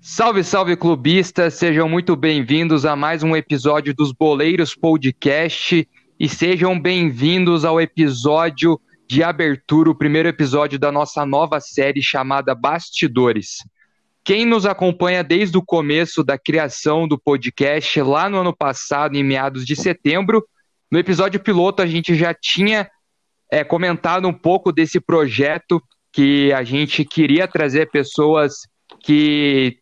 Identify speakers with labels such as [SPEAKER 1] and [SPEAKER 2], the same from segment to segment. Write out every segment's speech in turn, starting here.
[SPEAKER 1] Salve, salve clubistas, sejam muito bem-vindos a mais um episódio dos Boleiros Podcast e sejam bem-vindos ao episódio de abertura, o primeiro episódio da nossa nova série chamada Bastidores. Quem nos acompanha desde o começo da criação do podcast, lá no ano passado, em meados de setembro, no episódio piloto a gente já tinha é, comentado um pouco desse projeto que a gente queria trazer pessoas que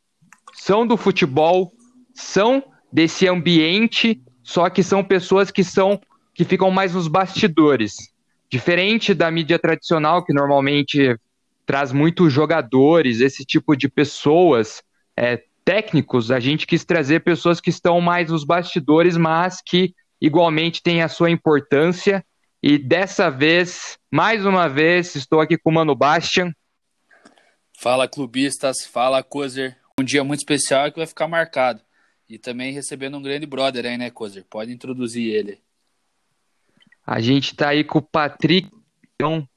[SPEAKER 1] são do futebol, são desse ambiente, só que são pessoas que são que ficam mais nos bastidores. Diferente da mídia tradicional, que normalmente traz muitos jogadores, esse tipo de pessoas, é, técnicos, a gente quis trazer pessoas que estão mais nos bastidores, mas que igualmente têm a sua importância. E dessa vez, mais uma vez, estou aqui com o Mano Bastian.
[SPEAKER 2] Fala clubistas, fala Cozer. Um dia muito especial que vai ficar marcado. E também recebendo um grande brother aí, né, Cozer? Pode introduzir ele.
[SPEAKER 1] A gente está aí com o Patrick,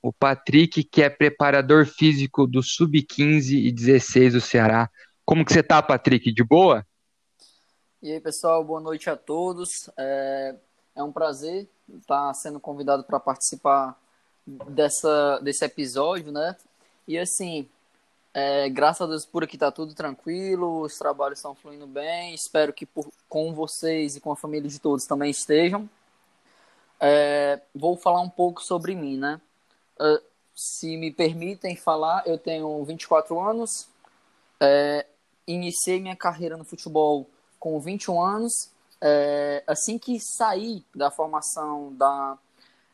[SPEAKER 1] o Patrick que é preparador físico do Sub-15 e 16 do Ceará. Como que você tá, Patrick? De boa?
[SPEAKER 3] E aí, pessoal, boa noite a todos. É, é um prazer estar sendo convidado para participar dessa, desse episódio, né? E assim, é, graças a Deus por aqui tá tudo tranquilo, os trabalhos estão fluindo bem. Espero que por, com vocês e com a família de todos também estejam. É, vou falar um pouco sobre mim, né? Uh, se me permitem falar, eu tenho 24 anos, é, iniciei minha carreira no futebol com 21 anos. É, assim que saí da formação da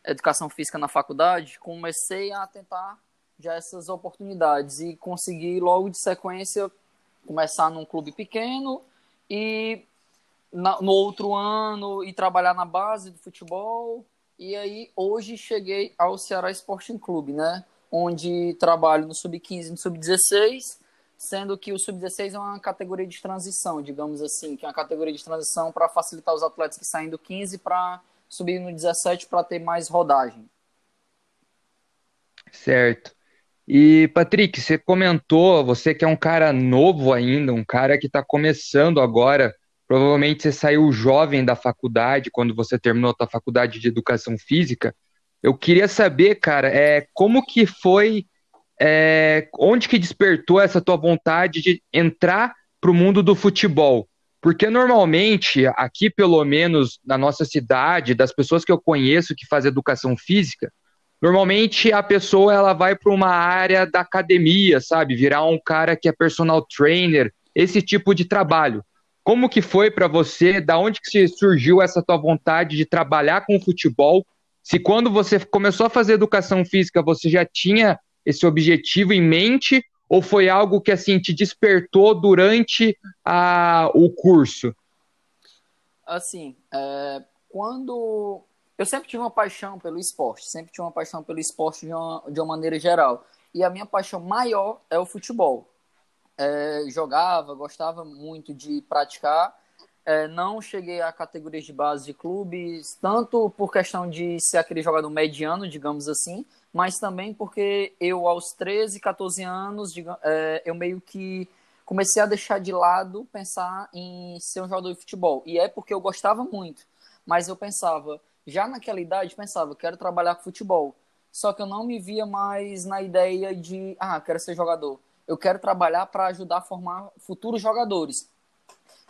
[SPEAKER 3] educação física na faculdade, comecei a tentar já essas oportunidades e consegui logo de sequência começar num clube pequeno e na, no outro ano e trabalhar na base do futebol. E aí hoje cheguei ao Ceará Sporting Clube, né? Onde trabalho no sub-15 e no sub-16, sendo que o sub-16 é uma categoria de transição, digamos assim, que é uma categoria de transição para facilitar os atletas que saem do 15 para subir no 17 para ter mais rodagem.
[SPEAKER 1] Certo. E, Patrick, você comentou, você que é um cara novo ainda, um cara que está começando agora Provavelmente você saiu jovem da faculdade, quando você terminou a sua faculdade de educação física. Eu queria saber, cara, é, como que foi, é, onde que despertou essa tua vontade de entrar para o mundo do futebol? Porque normalmente, aqui pelo menos na nossa cidade, das pessoas que eu conheço que fazem educação física, normalmente a pessoa ela vai para uma área da academia, sabe? Virar um cara que é personal trainer, esse tipo de trabalho. Como que foi para você? Da onde que surgiu essa tua vontade de trabalhar com futebol? Se quando você começou a fazer educação física, você já tinha esse objetivo em mente ou foi algo que assim te despertou durante a, o curso?
[SPEAKER 3] Assim, é, quando eu sempre tive uma paixão pelo esporte, sempre tive uma paixão pelo esporte de uma, de uma maneira geral. E a minha paixão maior é o futebol é, jogava, gostava muito de praticar. É, não cheguei a categorias de base de clubes, tanto por questão de ser aquele jogador mediano, digamos assim, mas também porque eu, aos 13, 14 anos, é, eu meio que comecei a deixar de lado pensar em ser um jogador de futebol. E é porque eu gostava muito, mas eu pensava, já naquela idade, pensava, quero trabalhar com futebol. Só que eu não me via mais na ideia de, ah, quero ser jogador eu quero trabalhar para ajudar a formar futuros jogadores.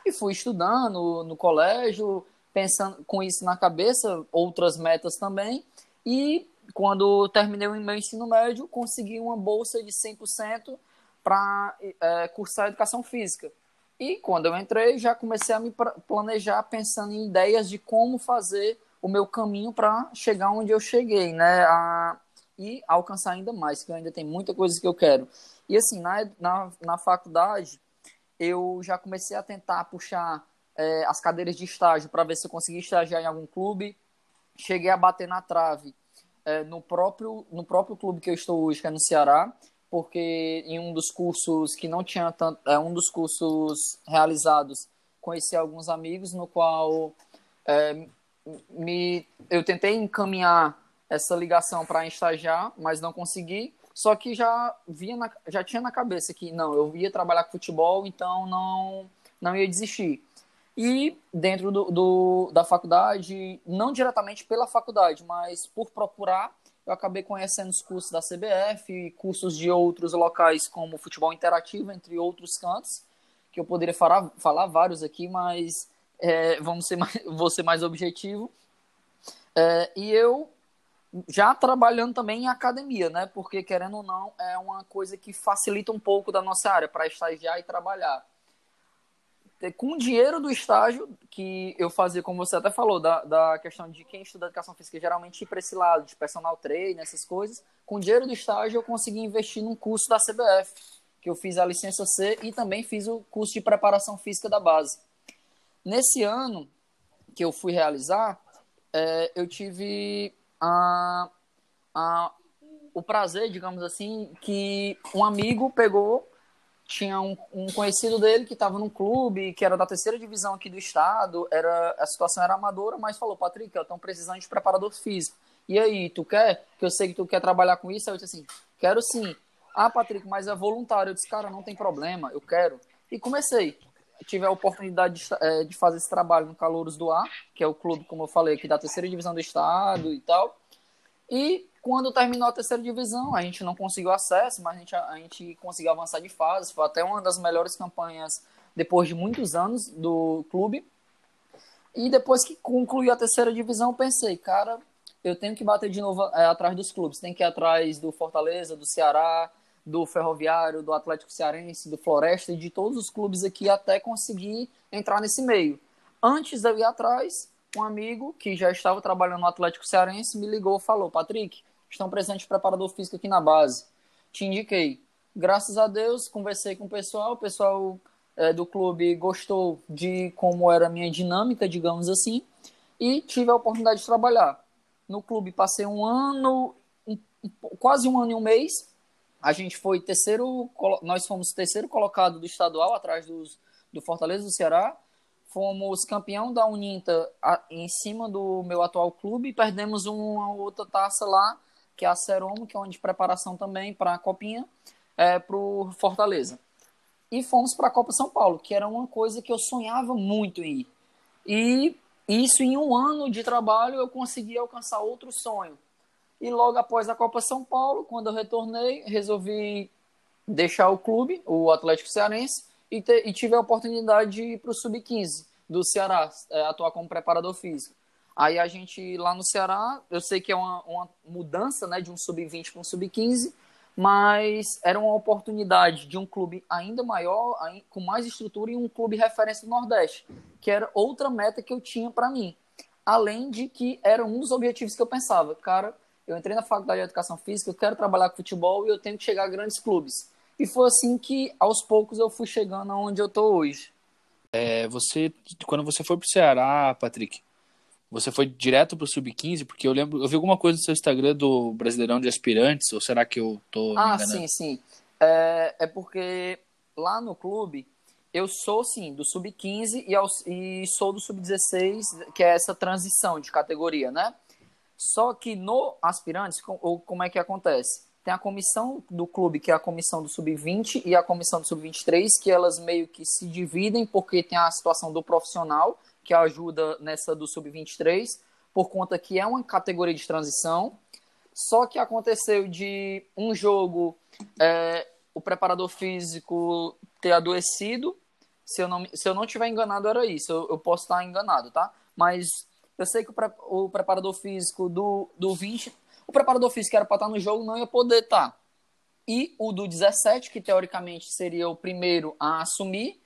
[SPEAKER 3] E fui estudando no colégio, pensando com isso na cabeça, outras metas também. E quando terminei o meu ensino médio, consegui uma bolsa de 100% para é, cursar educação física. E quando eu entrei, já comecei a me planejar pensando em ideias de como fazer o meu caminho para chegar onde eu cheguei, né? A, e alcançar ainda mais, que ainda tem muita coisa que eu quero. E assim, na, na, na faculdade, eu já comecei a tentar puxar é, as cadeiras de estágio para ver se eu conseguia estagiar em algum clube. Cheguei a bater na trave é, no, próprio, no próprio clube que eu estou hoje, que é no Ceará, porque em um dos cursos que não tinha tanto. É, um dos cursos realizados, conheci alguns amigos, no qual é, me eu tentei encaminhar essa ligação para estagiar, mas não consegui. Só que já via na, já tinha na cabeça que não, eu ia trabalhar com futebol, então não não ia desistir. E dentro do, do, da faculdade, não diretamente pela faculdade, mas por procurar, eu acabei conhecendo os cursos da CBF, cursos de outros locais como futebol interativo, entre outros cantos, que eu poderia falar, falar vários aqui, mas é, vamos ser mais, vou ser mais objetivo. É, e eu já trabalhando também em academia, né? Porque querendo ou não, é uma coisa que facilita um pouco da nossa área para estagiar e trabalhar. Com o dinheiro do estágio, que eu fazia, como você até falou, da, da questão de quem estuda educação física geralmente ir para esse lado, de personal trainer, essas coisas, com o dinheiro do estágio eu consegui investir num curso da CBF, que eu fiz a licença C e também fiz o curso de preparação física da base. Nesse ano que eu fui realizar, é, eu tive a, a, o prazer, digamos assim, que um amigo pegou, tinha um, um conhecido dele que estava num clube, que era da terceira divisão aqui do estado, era, a situação era amadora, mas falou, Patrick, eu estou precisando de preparador físico. E aí, tu quer? Que eu sei que tu quer trabalhar com isso. Aí eu disse assim, quero sim. Ah, Patrick, mas é voluntário. Eu disse, cara, não tem problema, eu quero. E comecei. Tive a oportunidade de, é, de fazer esse trabalho no Calouros do Ar, que é o clube, como eu falei, aqui da terceira divisão do estado e tal. E quando terminou a terceira divisão, a gente não conseguiu acesso, mas a gente, a gente conseguiu avançar de fase. Foi até uma das melhores campanhas depois de muitos anos do clube. E depois que concluí a terceira divisão, pensei, cara, eu tenho que bater de novo é, atrás dos clubes. Tem que ir atrás do Fortaleza, do Ceará, do Ferroviário, do Atlético Cearense, do Floresta e de todos os clubes aqui até conseguir entrar nesse meio. Antes de eu ir atrás, um amigo que já estava trabalhando no Atlético Cearense me ligou e falou: Patrick, estão presentes preparador físico aqui na base. Te indiquei. Graças a Deus, conversei com o pessoal, o pessoal é, do clube gostou de como era a minha dinâmica, digamos assim, e tive a oportunidade de trabalhar. No clube passei um ano, um, quase um ano e um mês. A gente foi terceiro, nós fomos terceiro colocado do estadual, atrás dos, do Fortaleza do Ceará fomos campeão da Uninta em cima do meu atual clube e perdemos uma outra taça lá, que é a Ceromo, que é uma de preparação também para a Copinha, é, para o Fortaleza. E fomos para a Copa São Paulo, que era uma coisa que eu sonhava muito em ir. E isso em um ano de trabalho eu consegui alcançar outro sonho. E logo após a Copa São Paulo, quando eu retornei, resolvi deixar o clube, o Atlético Cearense, e, te, e tive a oportunidade de ir para o Sub-15 do Ceará, é, atuar como preparador físico. Aí a gente lá no Ceará, eu sei que é uma, uma mudança né, de um Sub-20 para um Sub-15, mas era uma oportunidade de um clube ainda maior, com mais estrutura e um clube referência do Nordeste, que era outra meta que eu tinha para mim. Além de que era um dos objetivos que eu pensava, cara, eu entrei na faculdade de educação física, eu quero trabalhar com futebol e eu tenho que chegar a grandes clubes. E foi assim que, aos poucos, eu fui chegando aonde eu tô hoje.
[SPEAKER 2] É, você, quando você foi pro Ceará, Patrick, você foi direto pro Sub-15? Porque eu lembro, eu vi alguma coisa no seu Instagram do Brasileirão de Aspirantes, ou será que eu tô
[SPEAKER 3] Ah, sim, sim. É, é porque lá no clube, eu sou, sim, do Sub-15 e, e sou do Sub-16, que é essa transição de categoria, né? Só que no Aspirantes, como é que acontece? tem a comissão do clube, que é a comissão do sub-20 e a comissão do sub-23, que elas meio que se dividem porque tem a situação do profissional, que ajuda nessa do sub-23, por conta que é uma categoria de transição. Só que aconteceu de um jogo é, o preparador físico ter adoecido. Se eu não, se eu não tiver enganado, era isso. Eu, eu posso estar enganado, tá? Mas eu sei que o, pre, o preparador físico do, do 20 o preparador físico era para estar no jogo não ia poder estar. E o do 17, que teoricamente seria o primeiro a assumir,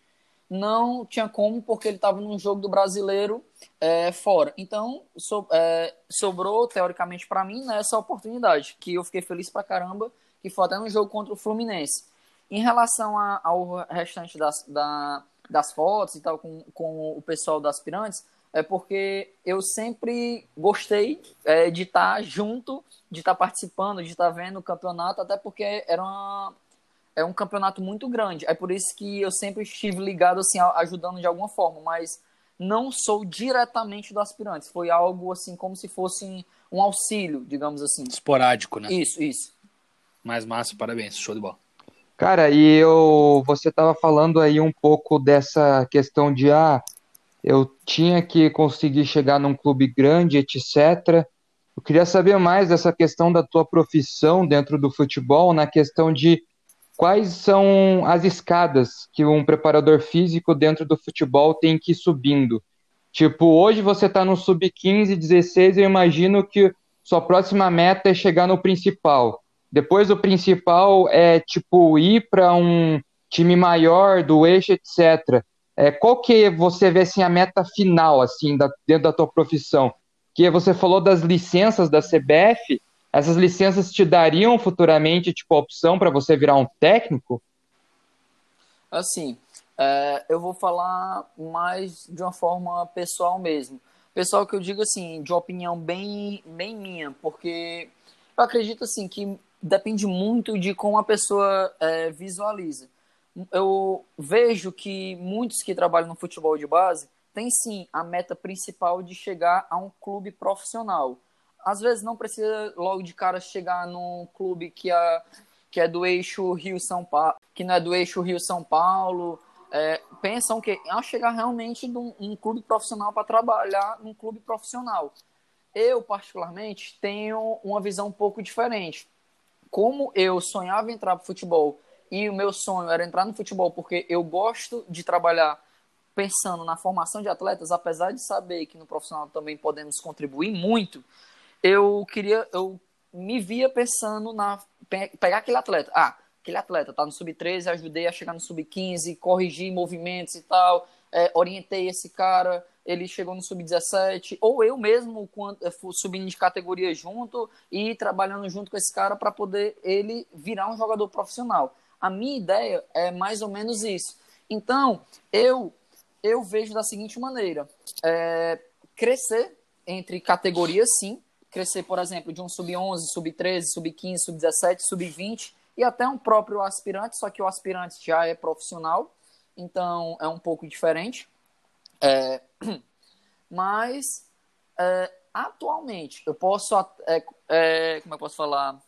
[SPEAKER 3] não tinha como, porque ele estava num jogo do brasileiro é, fora. Então, so, é, sobrou, teoricamente, para mim, né, oportunidade, que eu fiquei feliz pra caramba, que foi até no jogo contra o Fluminense. Em relação a, ao restante das, da, das fotos e tal, com, com o pessoal das aspirantes, é porque eu sempre gostei é, de estar tá junto, de estar tá participando, de estar tá vendo o campeonato, até porque era uma, é um campeonato muito grande. É por isso que eu sempre estive ligado, assim, ajudando de alguma forma. Mas não sou diretamente do aspirante. Foi algo assim como se fosse um auxílio, digamos assim.
[SPEAKER 2] Esporádico, né?
[SPEAKER 3] Isso, isso.
[SPEAKER 2] Mais massa, parabéns, show de bola.
[SPEAKER 1] Cara, e eu, você estava falando aí um pouco dessa questão de ah, eu tinha que conseguir chegar num clube grande, etc. Eu queria saber mais dessa questão da tua profissão dentro do futebol, na questão de quais são as escadas que um preparador físico dentro do futebol tem que ir subindo. Tipo, hoje você está no sub-15, 16, eu imagino que sua próxima meta é chegar no principal. Depois do principal é tipo ir para um time maior do eixo, etc. É, qual que você vê assim a meta final assim da, dentro da tua profissão? Que você falou das licenças da CBF, essas licenças te dariam futuramente tipo a opção para você virar um técnico?
[SPEAKER 3] Assim, é, eu vou falar mais de uma forma pessoal mesmo. Pessoal que eu digo assim, de opinião bem, bem minha, porque eu acredito assim que depende muito de como a pessoa é, visualiza. Eu vejo que muitos que trabalham no futebol de base têm sim a meta principal de chegar a um clube profissional. Às vezes não precisa logo de cara chegar num clube que é, que é do eixo Rio-São Paulo, que não é do eixo Rio-São Paulo. É, pensam que é chegar realmente num um clube profissional para trabalhar num clube profissional. Eu, particularmente, tenho uma visão um pouco diferente como eu sonhava entrar para futebol e o meu sonho era entrar no futebol porque eu gosto de trabalhar pensando na formação de atletas, apesar de saber que no profissional também podemos contribuir muito, eu queria, eu me via pensando na pegar aquele atleta. Ah, aquele atleta tá no sub-13, ajudei a chegar no sub-15, corrigir movimentos e tal, é, orientei esse cara, ele chegou no sub-17, ou eu mesmo quando, subindo de categoria junto e trabalhando junto com esse cara para poder ele virar um jogador profissional. A minha ideia é mais ou menos isso. Então, eu eu vejo da seguinte maneira: é, crescer entre categorias, sim. Crescer, por exemplo, de um sub-11, sub-13, sub-15, sub-17, sub-20 e até um próprio aspirante, só que o aspirante já é profissional, então é um pouco diferente. É, mas é, atualmente eu posso é, é, como eu posso falar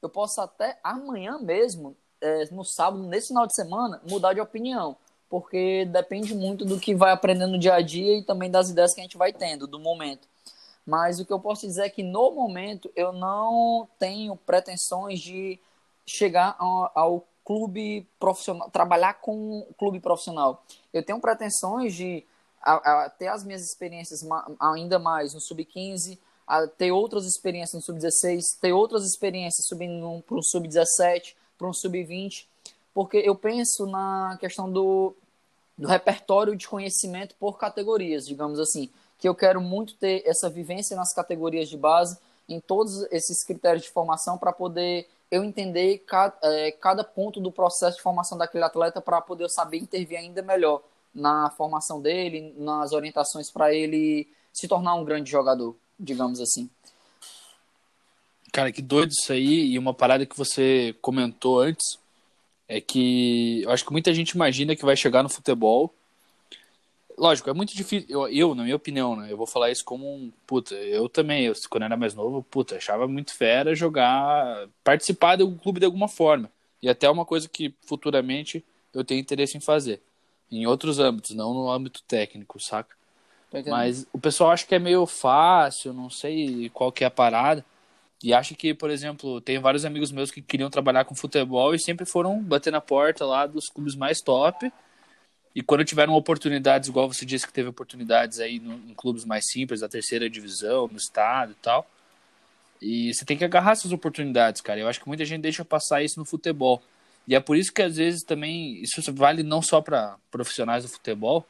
[SPEAKER 3] eu posso até amanhã mesmo é, no sábado nesse final de semana mudar de opinião porque depende muito do que vai aprendendo no dia a dia e também das ideias que a gente vai tendo do momento mas o que eu posso dizer é que no momento eu não tenho pretensões de chegar ao, ao clube profissional, trabalhar com clube profissional. Eu tenho pretensões de a, a, ter as minhas experiências ma, ainda mais no sub-15, ter outras experiências no sub-16, ter outras experiências subindo para um sub-17, para um sub-20, porque eu penso na questão do, do repertório de conhecimento por categorias, digamos assim, que eu quero muito ter essa vivência nas categorias de base, em todos esses critérios de formação, para poder eu entender cada, é, cada ponto do processo de formação daquele atleta para poder eu saber intervir ainda melhor na formação dele, nas orientações para ele se tornar um grande jogador, digamos assim.
[SPEAKER 2] Cara, que doido isso aí. E uma parada que você comentou antes é que eu acho que muita gente imagina que vai chegar no futebol lógico, é muito difícil. Eu, eu, na minha opinião, né? Eu vou falar isso como um. Puta, eu também, eu, quando era mais novo, puta, achava muito fera jogar, participar do clube de alguma forma. E até uma coisa que futuramente eu tenho interesse em fazer. Em outros âmbitos, não no âmbito técnico, saca? Mas o pessoal acha que é meio fácil, não sei qual que é a parada. E acha que, por exemplo, tem vários amigos meus que queriam trabalhar com futebol e sempre foram bater na porta lá dos clubes mais top e quando tiveram oportunidades, igual você disse que teve oportunidades aí no, em clubes mais simples, da terceira divisão, no estado e tal. E você tem que agarrar essas oportunidades, cara. Eu acho que muita gente deixa passar isso no futebol. E é por isso que às vezes também isso vale não só para profissionais do futebol,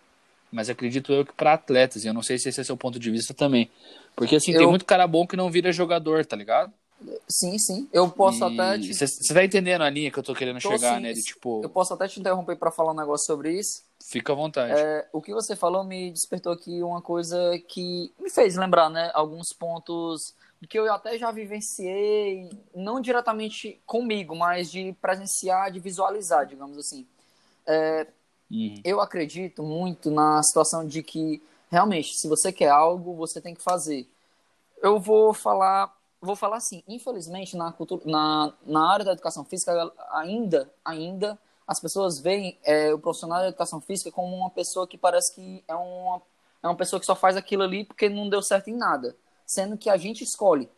[SPEAKER 2] mas acredito eu que para atletas. E eu não sei se esse é seu ponto de vista também. Porque assim, eu... tem muito cara bom que não vira jogador, tá ligado?
[SPEAKER 3] Sim, sim. Eu posso e... até.
[SPEAKER 2] Você te... tá entendendo a linha que eu tô querendo tô, chegar, sim, né? De, tipo...
[SPEAKER 3] Eu posso até te interromper para falar um negócio sobre isso.
[SPEAKER 2] Fica à vontade.
[SPEAKER 3] É, o que você falou me despertou aqui uma coisa que me fez lembrar, né? Alguns pontos que eu até já vivenciei, não diretamente comigo, mas de presenciar, de visualizar, digamos assim. É, Uhum. Eu acredito muito na situação de que, realmente, se você quer algo, você tem que fazer. Eu vou falar, vou falar assim, infelizmente, na, cultura, na, na área da educação física, ainda, ainda, as pessoas veem é, o profissional da educação física como uma pessoa que parece que é uma, é uma pessoa que só faz aquilo ali porque não deu certo em nada, sendo que a gente escolhe.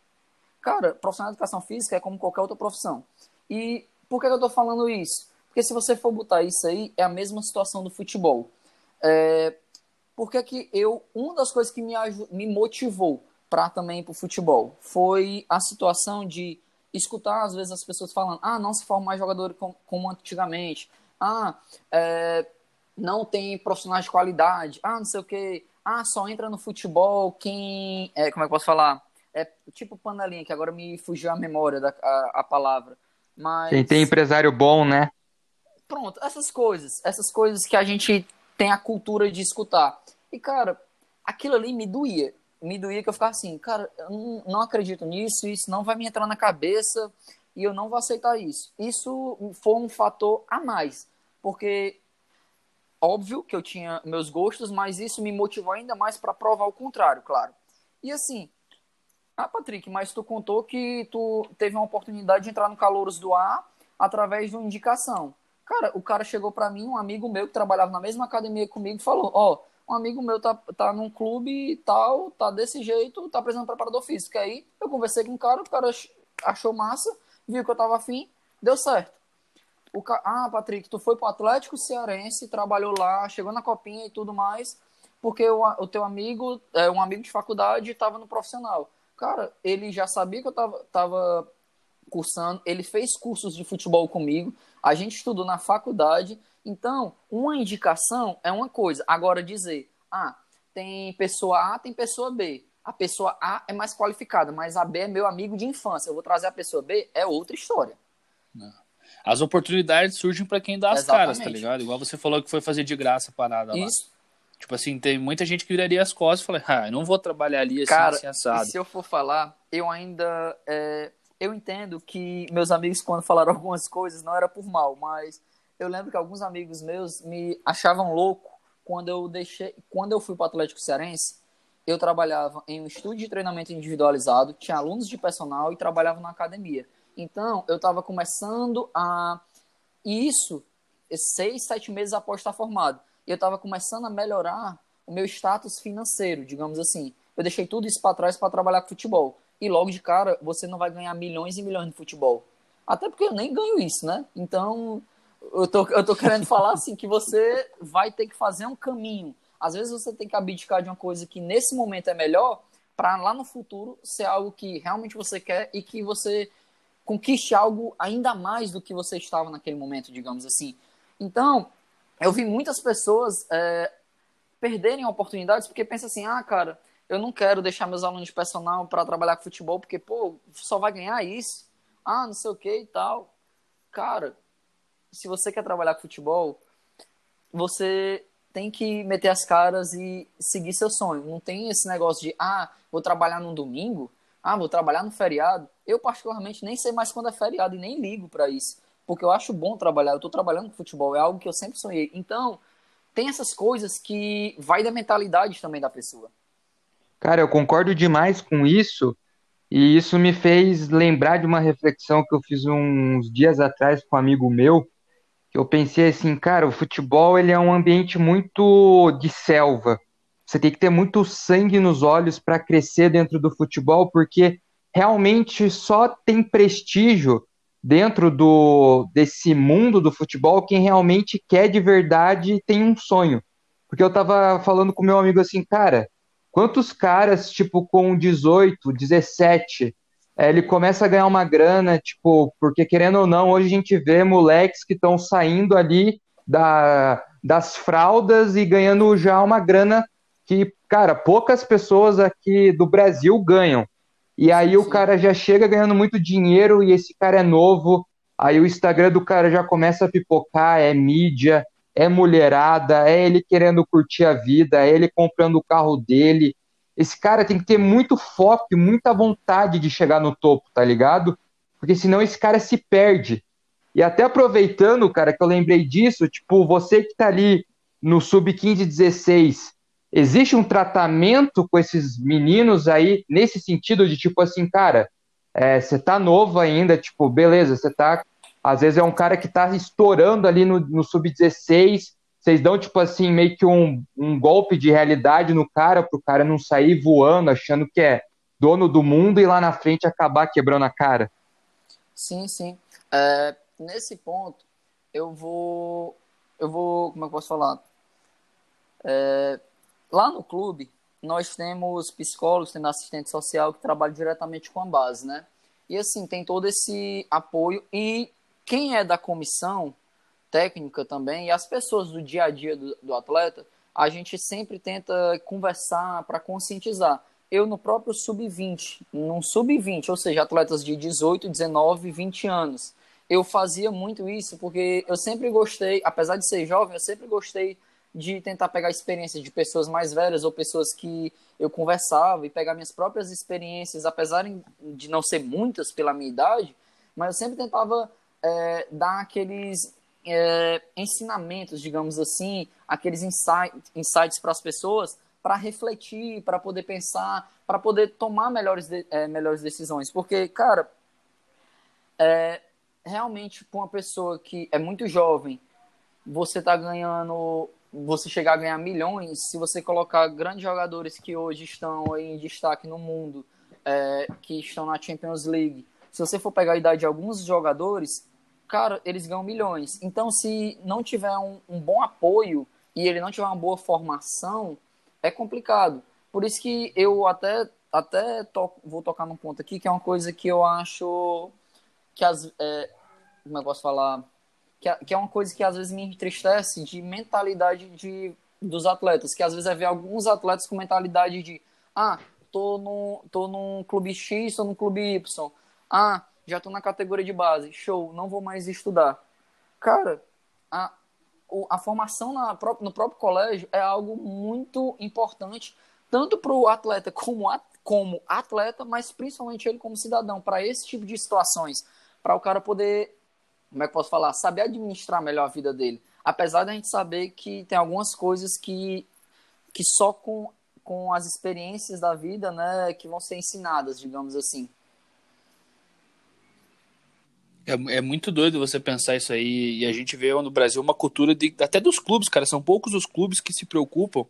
[SPEAKER 3] Cara, profissional de educação física é como qualquer outra profissão. E por que eu estou falando isso? Porque se você for botar isso aí, é a mesma situação do futebol. É, porque que eu, uma das coisas que me, me motivou para também para o futebol foi a situação de escutar às vezes as pessoas falando, ah, não se forma mais jogador como, como antigamente, ah, é, não tem profissionais de qualidade, ah, não sei o que, ah, só entra no futebol quem, é, como é que eu posso falar? É tipo panelinha, que agora me fugiu a memória da a, a palavra. Mas...
[SPEAKER 1] Quem tem empresário bom, né?
[SPEAKER 3] Pronto, essas coisas, essas coisas que a gente tem a cultura de escutar. E, cara, aquilo ali me doía. Me doía que eu ficava assim, cara, eu não, acredito nisso, isso não vai me entrar na cabeça e eu não vou aceitar isso. Isso foi um fator a mais, porque óbvio que eu tinha meus gostos, mas isso me motivou ainda mais para provar o contrário, claro. E assim, ah, Patrick, mas tu contou que tu teve uma oportunidade de entrar no Calouros do Ar através de uma indicação. Cara, o cara chegou para mim, um amigo meu que trabalhava na mesma academia comigo, falou: Ó, oh, um amigo meu tá, tá num clube e tal, tá desse jeito, tá precisando de preparador físico. Aí eu conversei com o cara, o cara achou massa, viu que eu tava afim, deu certo. O ca... Ah, Patrick, tu foi pro Atlético Cearense, trabalhou lá, chegou na copinha e tudo mais, porque o, o teu amigo, é, um amigo de faculdade, tava no profissional. Cara, ele já sabia que eu tava, tava cursando, ele fez cursos de futebol comigo, a gente estudou na faculdade, então uma indicação é uma coisa. Agora dizer, ah, tem pessoa A, tem pessoa B. A pessoa A é mais qualificada, mas a B é meu amigo de infância. Eu vou trazer a pessoa B, é outra história.
[SPEAKER 2] As oportunidades surgem para quem dá as Exatamente. caras, tá ligado? Igual você falou que foi fazer de graça a parada Isso. lá. Tipo assim, tem muita gente que viraria as costas e falei, ah, eu não vou trabalhar ali assim,
[SPEAKER 3] Cara,
[SPEAKER 2] assim assado.
[SPEAKER 3] se eu for falar, eu ainda é, eu entendo que meus amigos, quando falaram algumas coisas, não era por mal, mas eu lembro que alguns amigos meus me achavam louco quando eu deixei, quando eu fui para o Atlético Cearense, eu trabalhava em um estúdio de treinamento individualizado, tinha alunos de personal e trabalhava na academia. Então, eu estava começando a. E isso, seis, sete meses após estar formado. E eu estava começando a melhorar o meu status financeiro, digamos assim. Eu deixei tudo isso para trás para trabalhar com futebol e logo de cara você não vai ganhar milhões e milhões de futebol. Até porque eu nem ganho isso, né? Então, eu tô, eu tô querendo falar assim que você vai ter que fazer um caminho. Às vezes você tem que abdicar de uma coisa que nesse momento é melhor para lá no futuro ser algo que realmente você quer e que você conquiste algo ainda mais do que você estava naquele momento, digamos assim. Então, eu vi muitas pessoas é, perderem oportunidades porque pensam assim, ah, cara, eu não quero deixar meus alunos de personal para trabalhar com futebol, porque, pô, só vai ganhar isso. Ah, não sei o que e tal. Cara, se você quer trabalhar com futebol, você tem que meter as caras e seguir seu sonho. Não tem esse negócio de, ah, vou trabalhar no domingo, ah, vou trabalhar no feriado. Eu, particularmente, nem sei mais quando é feriado e nem ligo para isso. Porque eu acho bom trabalhar, eu estou trabalhando com futebol, é algo que eu sempre sonhei. Então, tem essas coisas que vai da mentalidade também da pessoa.
[SPEAKER 1] Cara, eu concordo demais com isso, e isso me fez lembrar de uma reflexão que eu fiz uns dias atrás com um amigo meu, que eu pensei assim, cara, o futebol ele é um ambiente muito de selva. Você tem que ter muito sangue nos olhos para crescer dentro do futebol, porque realmente só tem prestígio dentro do desse mundo do futebol quem realmente quer de verdade e tem um sonho. Porque eu tava falando com meu amigo assim, cara, Quantos caras, tipo, com 18, 17, é, ele começa a ganhar uma grana, tipo, porque querendo ou não, hoje a gente vê moleques que estão saindo ali da, das fraldas e ganhando já uma grana que, cara, poucas pessoas aqui do Brasil ganham. E aí o cara já chega ganhando muito dinheiro e esse cara é novo, aí o Instagram do cara já começa a pipocar, é mídia, é mulherada, é ele querendo curtir a vida, é ele comprando o carro dele. Esse cara tem que ter muito foco e muita vontade de chegar no topo, tá ligado? Porque senão esse cara se perde. E até aproveitando, cara, que eu lembrei disso, tipo, você que tá ali no sub-15 16, existe um tratamento com esses meninos aí nesse sentido de tipo assim, cara, é, você tá novo ainda, tipo, beleza, você tá. Às vezes é um cara que tá estourando ali no, no sub-16, vocês dão, tipo assim, meio que um, um golpe de realidade no cara, pro cara não sair voando, achando que é dono do mundo e lá na frente acabar quebrando a cara.
[SPEAKER 3] Sim, sim. É, nesse ponto, eu vou. Eu vou. Como é eu posso falar? É, lá no clube, nós temos psicólogos, temos assistente social que trabalham diretamente com a base, né? E assim, tem todo esse apoio. E quem é da comissão técnica também, e as pessoas do dia a dia do, do atleta, a gente sempre tenta conversar para conscientizar. Eu no próprio sub-20, num sub-20, ou seja, atletas de 18, 19, 20 anos, eu fazia muito isso porque eu sempre gostei, apesar de ser jovem, eu sempre gostei de tentar pegar experiências de pessoas mais velhas ou pessoas que eu conversava e pegar minhas próprias experiências, apesar de não ser muitas pela minha idade, mas eu sempre tentava é, aqueles é, ensinamentos, digamos assim, aqueles insight, insights para as pessoas para refletir, para poder pensar, para poder tomar melhores, de, é, melhores decisões. Porque, cara, é, realmente, com uma pessoa que é muito jovem, você está ganhando você chegar a ganhar milhões se você colocar grandes jogadores que hoje estão em destaque no mundo, é, que estão na Champions League. Se você for pegar a idade de alguns jogadores, cara, eles ganham milhões. Então, se não tiver um, um bom apoio e ele não tiver uma boa formação, é complicado. Por isso que eu até, até vou tocar num ponto aqui, que é uma coisa que eu acho que as. É, como eu posso falar? que é, que é uma coisa que às vezes me entristece de mentalidade de, dos atletas, que às vezes é ver alguns atletas com mentalidade de ah, tô, no, tô num clube X, tô no clube Y, ah, já tô na categoria de base, show, não vou mais estudar. Cara, a, a formação na, no próprio colégio é algo muito importante, tanto para o atleta como, como atleta, mas principalmente ele como cidadão, para esse tipo de situações, para o cara poder como é que posso falar, saber administrar melhor a vida dele. Apesar da gente saber que tem algumas coisas que, que só com, com as experiências da vida, né, que vão ser ensinadas, digamos assim.
[SPEAKER 2] É, é muito doido você pensar isso aí, e a gente vê no Brasil uma cultura de, até dos clubes, cara, são poucos os clubes que se preocupam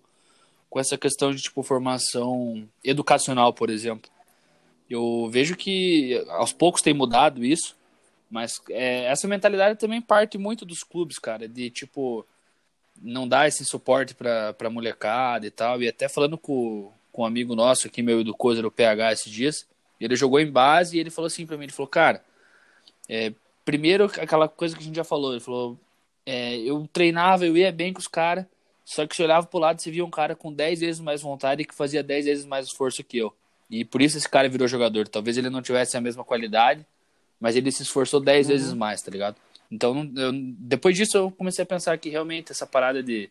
[SPEAKER 2] com essa questão de, tipo, formação educacional, por exemplo. Eu vejo que aos poucos tem mudado isso, mas é, essa mentalidade também parte muito dos clubes, cara, de tipo não dar esse suporte pra, pra molecada e tal. E até falando com, com um amigo nosso aqui, meu do Coisa do PH esses dias, ele jogou em base e ele falou assim pra mim, ele falou, cara, é, primeiro aquela coisa que a gente já falou, ele falou, é, eu treinava, eu ia bem com os caras, só que você olhava pro lado você via um cara com 10 vezes mais vontade e que fazia 10 vezes mais esforço que eu. E por isso esse cara virou jogador. Talvez ele não tivesse a mesma qualidade, mas ele se esforçou dez uhum. vezes mais, tá ligado? Então, eu, depois disso eu comecei a pensar que realmente essa parada de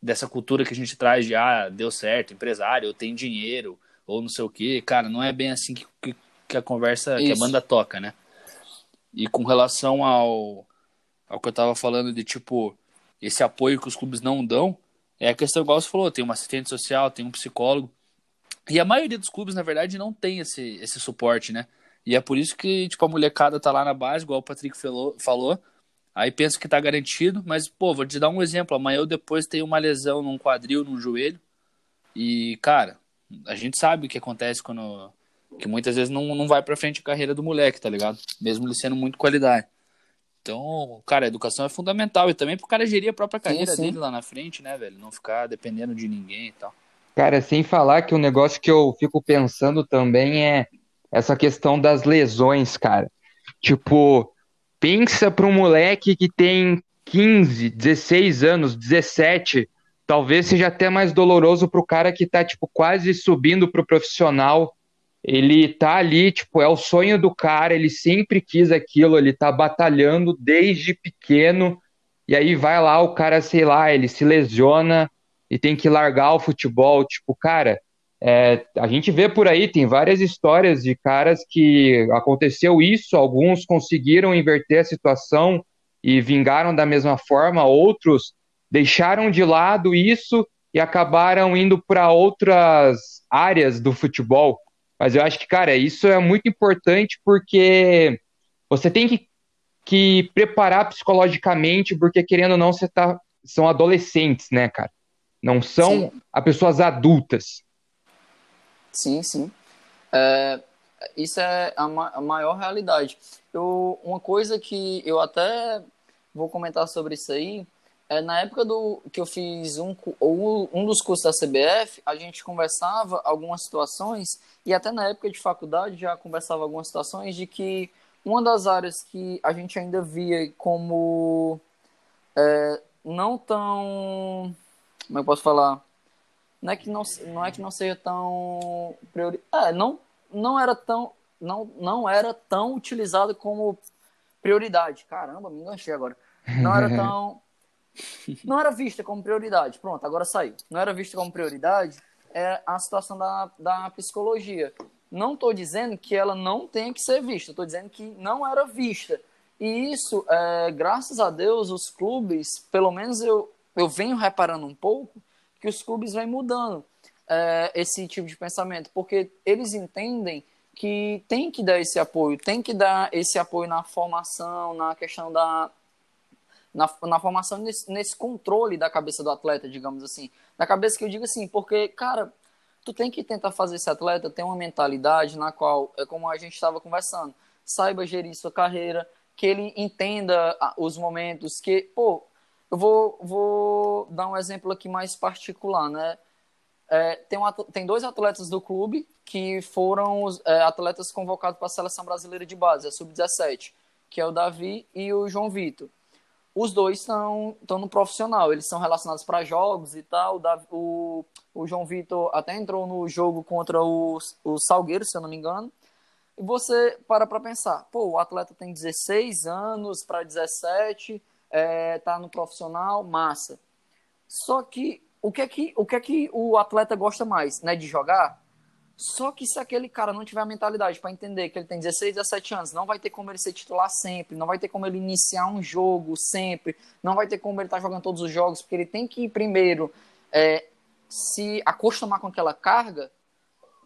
[SPEAKER 2] dessa cultura que a gente traz de ah, deu certo, empresário, tem dinheiro, ou não sei o que, cara, não é bem assim que, que, que a conversa, Isso. que a banda toca, né? E com relação ao, ao que eu tava falando de tipo, esse apoio que os clubes não dão, é a questão igual você falou, tem um assistente social, tem um psicólogo. E a maioria dos clubes, na verdade, não tem esse, esse suporte, né? E é por isso que, tipo, a molecada tá lá na base, igual o Patrick falou. Aí pensa que tá garantido, mas, pô, vou te dar um exemplo. Amanhã eu depois tenho uma lesão num quadril, num joelho. E, cara, a gente sabe o que acontece quando. Que muitas vezes não, não vai pra frente a carreira do moleque, tá ligado? Mesmo ele sendo muito qualidade. Então, cara, a educação é fundamental. E também pro cara gerir a própria carreira sim, sim. dele lá na frente, né, velho? Não ficar dependendo de ninguém e tal.
[SPEAKER 1] Cara, sem falar que o um negócio que eu fico pensando também é essa questão das lesões, cara. Tipo, pensa para um moleque que tem 15, 16 anos, 17, talvez seja até mais doloroso para o cara que tá tipo quase subindo pro profissional. Ele tá ali, tipo, é o sonho do cara, ele sempre quis aquilo, ele tá batalhando desde pequeno. E aí vai lá o cara, sei lá, ele se lesiona e tem que largar o futebol, tipo, cara, É, a gente vê por aí, tem várias histórias de caras que aconteceu isso, alguns conseguiram inverter a situação e vingaram da mesma forma, outros deixaram de lado isso e acabaram indo para outras áreas do futebol. Mas eu acho que, cara, isso é muito importante porque você tem que, que preparar psicologicamente, porque querendo ou não, você tá, são adolescentes, né, cara? Não são a pessoas adultas.
[SPEAKER 3] Sim, sim. É, isso é a, ma a, maior realidade. Eu, uma coisa que eu até vou comentar sobre isso aí é, na época do que eu fiz um, um dos cursos da CBF, a gente conversava algumas situações, e até na época de faculdade já conversava algumas situações de que uma das áreas que a gente ainda via como é, não tão. Como é eu posso falar? Não é que não, não, é que não seja tão. Priori... É, não, não era tão. Não, não era tão utilizado como prioridade. Caramba, me enganchei agora. Não era tão não era vista como prioridade. Pronto, agora saiu. Não era vista como prioridade é a situação da, da psicologia. Não estou dizendo que ela não tenha que ser vista, estou dizendo que não era vista. E isso, é, graças a Deus, os clubes, pelo menos eu, eu venho reparando um pouco, que os clubes vêm mudando é, esse tipo de pensamento, porque eles entendem que tem que dar esse apoio, tem que dar esse apoio na formação, na questão da, na, na formação nesse, nesse controle da cabeça do atleta, digamos assim. Na cabeça que eu digo assim, porque, cara, tu tem que tentar fazer esse atleta ter uma mentalidade na qual, é como a gente estava conversando, saiba gerir sua carreira, que ele entenda os momentos que, pô, eu vou, vou dar um exemplo aqui mais particular, né? É, tem, um, tem dois atletas do clube que foram é, atletas convocados para a seleção brasileira de base, a sub-17, que é o Davi e o João Vitor os dois estão no profissional, eles são relacionados para jogos e tal. O, o João Vitor até entrou no jogo contra o, o Salgueiro, se eu não me engano. E você para para pensar, pô, o atleta tem 16 anos para 17, é, tá no profissional, massa. Só que o que é que o que é que o atleta gosta mais, né, de jogar? Só que se aquele cara não tiver a mentalidade para entender que ele tem 16, 17 anos, não vai ter como ele ser titular sempre, não vai ter como ele iniciar um jogo sempre, não vai ter como ele estar tá jogando todos os jogos, porque ele tem que primeiro é, se acostumar com aquela carga.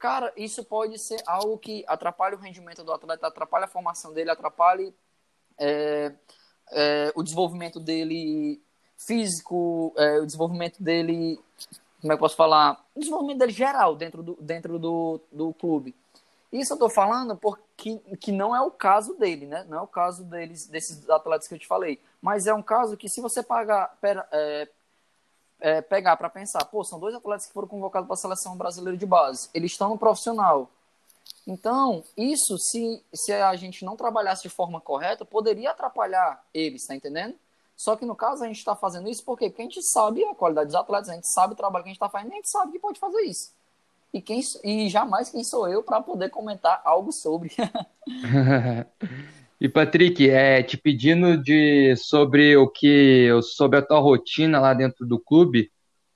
[SPEAKER 3] Cara, isso pode ser algo que atrapalha o rendimento do atleta, atrapalha a formação dele, atrapalha é, é, o desenvolvimento dele físico, é, o desenvolvimento dele como é que eu posso falar, desenvolvimento dele geral dentro do, dentro do, do clube. Isso eu estou falando porque que não é o caso dele, né? Não é o caso deles, desses atletas que eu te falei. Mas é um caso que se você pagar, pera, é, é, pegar para pensar, pô, são dois atletas que foram convocados para a seleção brasileira de base. Eles estão no profissional. Então, isso, se, se a gente não trabalhasse de forma correta, poderia atrapalhar eles, tá entendendo? Só que no caso a gente está fazendo isso porque a gente sabe a qualidade dos atletas, a gente sabe o trabalho que a gente está fazendo, a gente sabe que pode fazer isso. E, quem, e jamais quem sou eu para poder comentar algo sobre.
[SPEAKER 1] e Patrick, é, te pedindo de sobre o que sobre a tua rotina lá dentro do clube,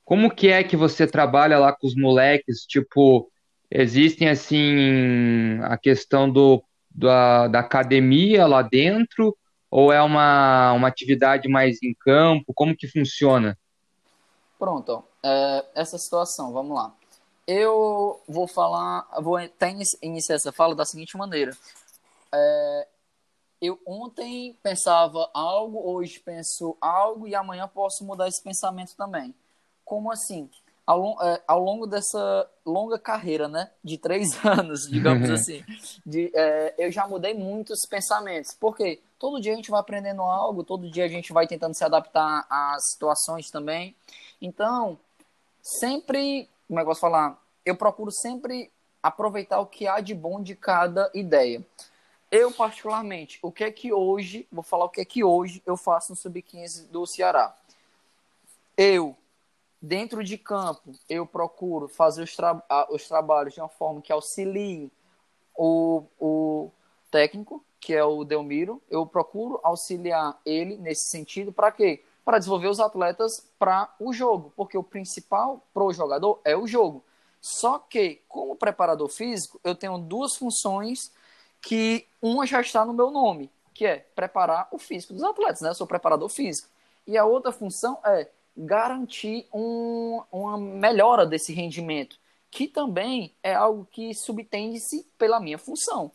[SPEAKER 1] como que é que você trabalha lá com os moleques? Tipo, existem assim a questão do da, da academia lá dentro ou é uma, uma atividade mais em campo? Como que funciona?
[SPEAKER 3] Pronto, é, essa situação, vamos lá. Eu vou falar, vou até iniciar essa fala da seguinte maneira. É, eu ontem pensava algo, hoje penso algo e amanhã posso mudar esse pensamento também. Como assim? Ao, é, ao longo dessa longa carreira, né, de três anos, digamos assim, de, é, eu já mudei muitos pensamentos. Por quê? Todo dia a gente vai aprendendo algo, todo dia a gente vai tentando se adaptar às situações também. Então, sempre, como é que eu posso falar? Eu procuro sempre aproveitar o que há de bom de cada ideia. Eu, particularmente, o que é que hoje, vou falar o que é que hoje eu faço no Sub-15 do Ceará. Eu, dentro de campo, eu procuro fazer os, tra os trabalhos de uma forma que auxilie o, o técnico, que é o Delmiro, eu procuro auxiliar ele nesse sentido para quê? Para desenvolver os atletas para o jogo, porque o principal para o jogador é o jogo. Só que, como preparador físico, eu tenho duas funções que uma já está no meu nome, que é preparar o físico dos atletas, né? Eu sou preparador físico. E a outra função é garantir um, uma melhora desse rendimento, que também é algo que subtende-se pela minha função.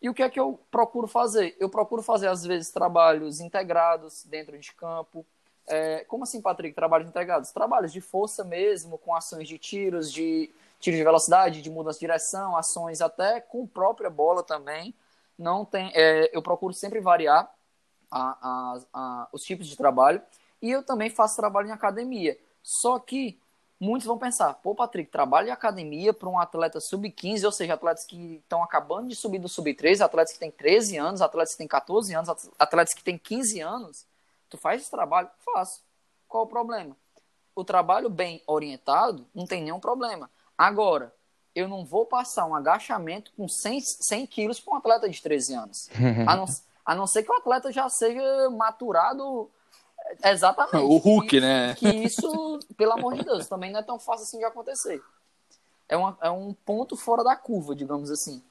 [SPEAKER 3] E o que é que eu procuro fazer? Eu procuro fazer, às vezes, trabalhos integrados dentro de campo. É, como assim, Patrick, trabalhos integrados? Trabalhos de força mesmo, com ações de tiros, de tiro de velocidade, de mudança de direção, ações até com própria bola também. Não tem, é, eu procuro sempre variar a, a, a, os tipos de trabalho. E eu também faço trabalho em academia. Só que muitos vão pensar, pô, Patrick, trabalho em academia para um atleta sub-15, ou seja, atletas que estão acabando de subir do sub-13, atletas que têm 13 anos, atletas que têm 14 anos, atletas que têm 15 anos. Tu faz esse trabalho? Faço. Qual o problema? O trabalho bem orientado não tem nenhum problema. Agora, eu não vou passar um agachamento com 100, 100 quilos para um atleta de 13 anos. a, não, a não ser que o atleta já seja maturado Exatamente.
[SPEAKER 2] O Hulk,
[SPEAKER 3] que,
[SPEAKER 2] né?
[SPEAKER 3] Que isso, pelo amor de Deus, também não é tão fácil assim de acontecer. É, uma, é um ponto fora da curva, digamos assim.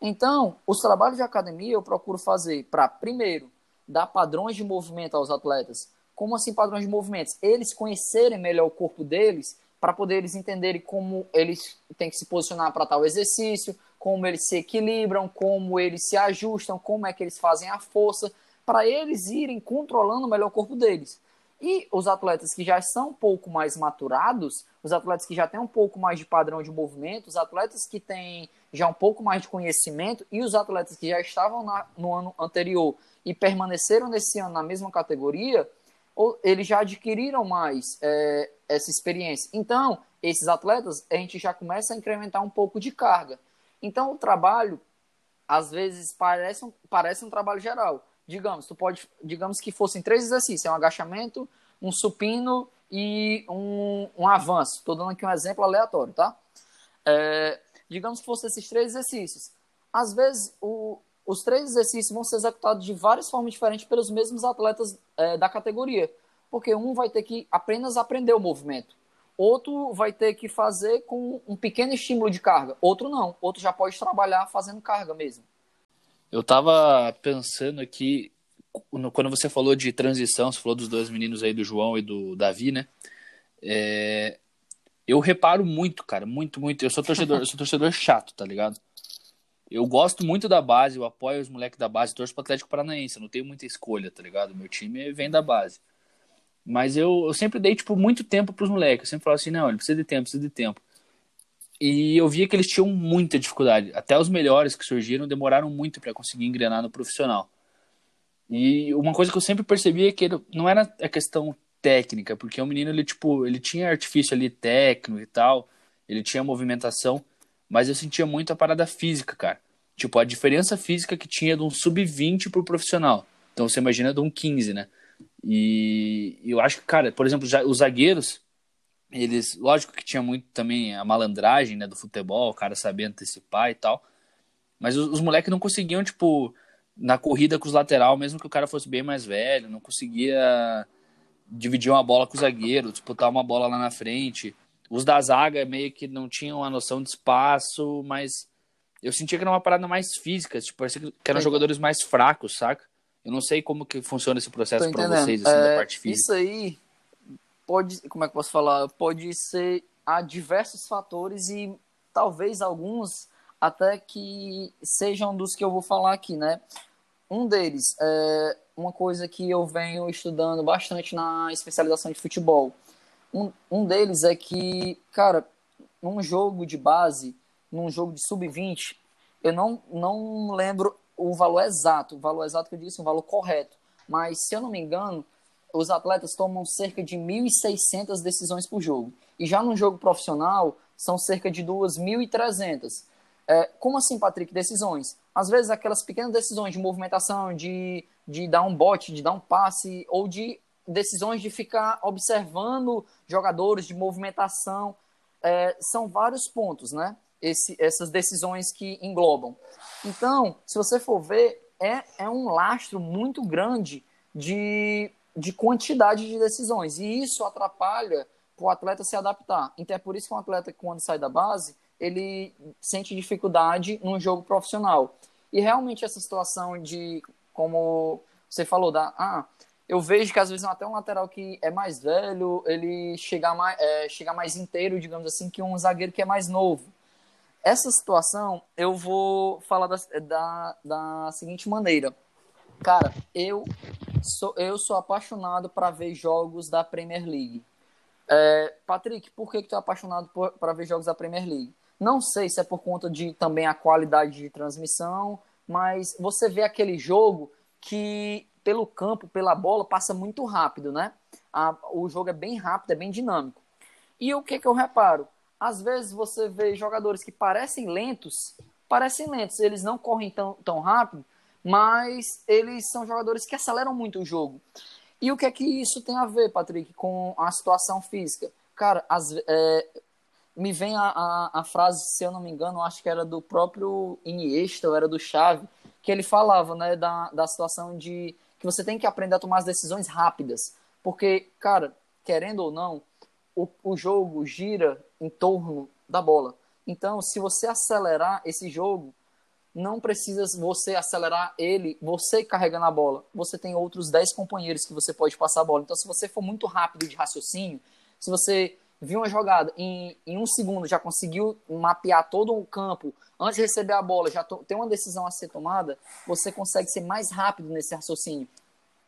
[SPEAKER 3] Então, os trabalhos de academia eu procuro fazer para, primeiro, dar padrões de movimento aos atletas. Como assim padrões de movimentos? Eles conhecerem melhor o corpo deles para poder eles entenderem como eles têm que se posicionar para tal exercício, como eles se equilibram, como eles se ajustam, como é que eles fazem a força, para eles irem controlando melhor o corpo deles. E os atletas que já são um pouco mais maturados, os atletas que já têm um pouco mais de padrão de movimento, os atletas que têm já um pouco mais de conhecimento e os atletas que já estavam na, no ano anterior e permaneceram nesse ano na mesma categoria, ou, eles já adquiriram mais é, essa experiência. Então, esses atletas, a gente já começa a incrementar um pouco de carga. Então, o trabalho, às vezes, parece um, parece um trabalho geral digamos, tu pode, digamos que fossem três exercícios, é um agachamento, um supino e um, um avanço. Estou dando aqui um exemplo aleatório, tá? É, digamos que fossem esses três exercícios. Às vezes, o, os três exercícios vão ser executados de várias formas diferentes pelos mesmos atletas é, da categoria. Porque um vai ter que apenas aprender o movimento. Outro vai ter que fazer com um pequeno estímulo de carga. Outro não. Outro já pode trabalhar fazendo carga mesmo.
[SPEAKER 2] Eu tava pensando aqui, quando você falou de transição, você falou dos dois meninos aí, do João e do Davi, né? É, eu reparo muito, cara, muito, muito. Eu sou torcedor, eu sou torcedor chato, tá ligado? Eu gosto muito da base, eu apoio os moleques da base, torço pro Atlético Paranaense, eu não tenho muita escolha, tá ligado? Meu time vem da base. Mas eu, eu sempre dei, tipo, muito tempo pros moleques. Eu sempre falo assim, não, ele precisa de tempo, precisa de tempo. E eu via que eles tinham muita dificuldade. Até os melhores que surgiram demoraram muito para conseguir engrenar no profissional. E uma coisa que eu sempre percebi é que não era a questão técnica, porque o menino ele tipo, ele tinha artifício ali técnico e tal, ele tinha movimentação, mas eu sentia muito a parada física, cara. Tipo, a diferença física que tinha de um sub-20 pro profissional. Então você imagina de um 15, né? E eu acho que, cara, por exemplo, os zagueiros, eles, lógico que tinha muito também a malandragem, né, do futebol, o cara sabia antecipar e tal. Mas os, os moleques não conseguiam, tipo, na corrida com os lateral, mesmo que o cara fosse bem mais velho, não conseguia dividir uma bola com o zagueiro, disputar uma bola lá na frente. Os da zaga meio que não tinham a noção de espaço, mas eu sentia que era uma parada mais física, tipo, parecia que eram jogadores mais fracos, saca? Eu não sei como que funciona esse processo para vocês, assim, é, da parte física.
[SPEAKER 3] Isso aí pode, como é que posso falar? Pode ser a diversos fatores e talvez alguns até que sejam dos que eu vou falar aqui, né? Um deles é uma coisa que eu venho estudando bastante na especialização de futebol. Um, um deles é que, cara, num jogo de base, num jogo de sub-20, eu não, não lembro o valor exato, o valor exato que eu disse, o valor correto. Mas, se eu não me engano, os atletas tomam cerca de 1.600 decisões por jogo. E já no jogo profissional, são cerca de 2.300. É, como assim, Patrick, decisões? Às vezes, aquelas pequenas decisões de movimentação, de, de dar um bote, de dar um passe, ou de decisões de ficar observando jogadores, de movimentação. É, são vários pontos, né? Esse, essas decisões que englobam. Então, se você for ver, é, é um lastro muito grande de de quantidade de decisões. E isso atrapalha o atleta se adaptar. Então é por isso que um atleta, quando sai da base, ele sente dificuldade num jogo profissional. E realmente essa situação de, como você falou, da, ah, eu vejo que às vezes até um lateral que é mais velho, ele chega mais, é, chega mais inteiro, digamos assim, que um zagueiro que é mais novo. Essa situação eu vou falar da, da, da seguinte maneira. Cara, eu sou, eu sou apaixonado para ver jogos da Premier League. É, Patrick, por que, que tu é apaixonado para ver jogos da Premier League? Não sei se é por conta de também a qualidade de transmissão, mas você vê aquele jogo que pelo campo, pela bola, passa muito rápido, né? A, o jogo é bem rápido, é bem dinâmico. E o que, que eu reparo? Às vezes você vê jogadores que parecem lentos, parecem lentos, eles não correm tão, tão rápido, mas eles são jogadores que aceleram muito o jogo. E o que é que isso tem a ver, Patrick, com a situação física? Cara, as, é, me vem a, a, a, frase, se eu não me engano, acho que era do próprio Iniesta, ou era do Xavi, que ele falava, né, da, da situação de que você tem que aprender a tomar as decisões rápidas. Porque, cara, querendo ou não, o, o jogo gira em torno da bola. Então, se você acelerar esse jogo, não precisa você acelerar ele, você carregando a bola. Você tem outros 10 companheiros que você pode passar a bola. Então, se você for muito rápido de raciocínio, se você viu uma jogada em, em um segundo, já conseguiu mapear todo o campo, antes de receber a bola, já to, tem uma decisão a ser tomada, você consegue ser mais rápido nesse raciocínio.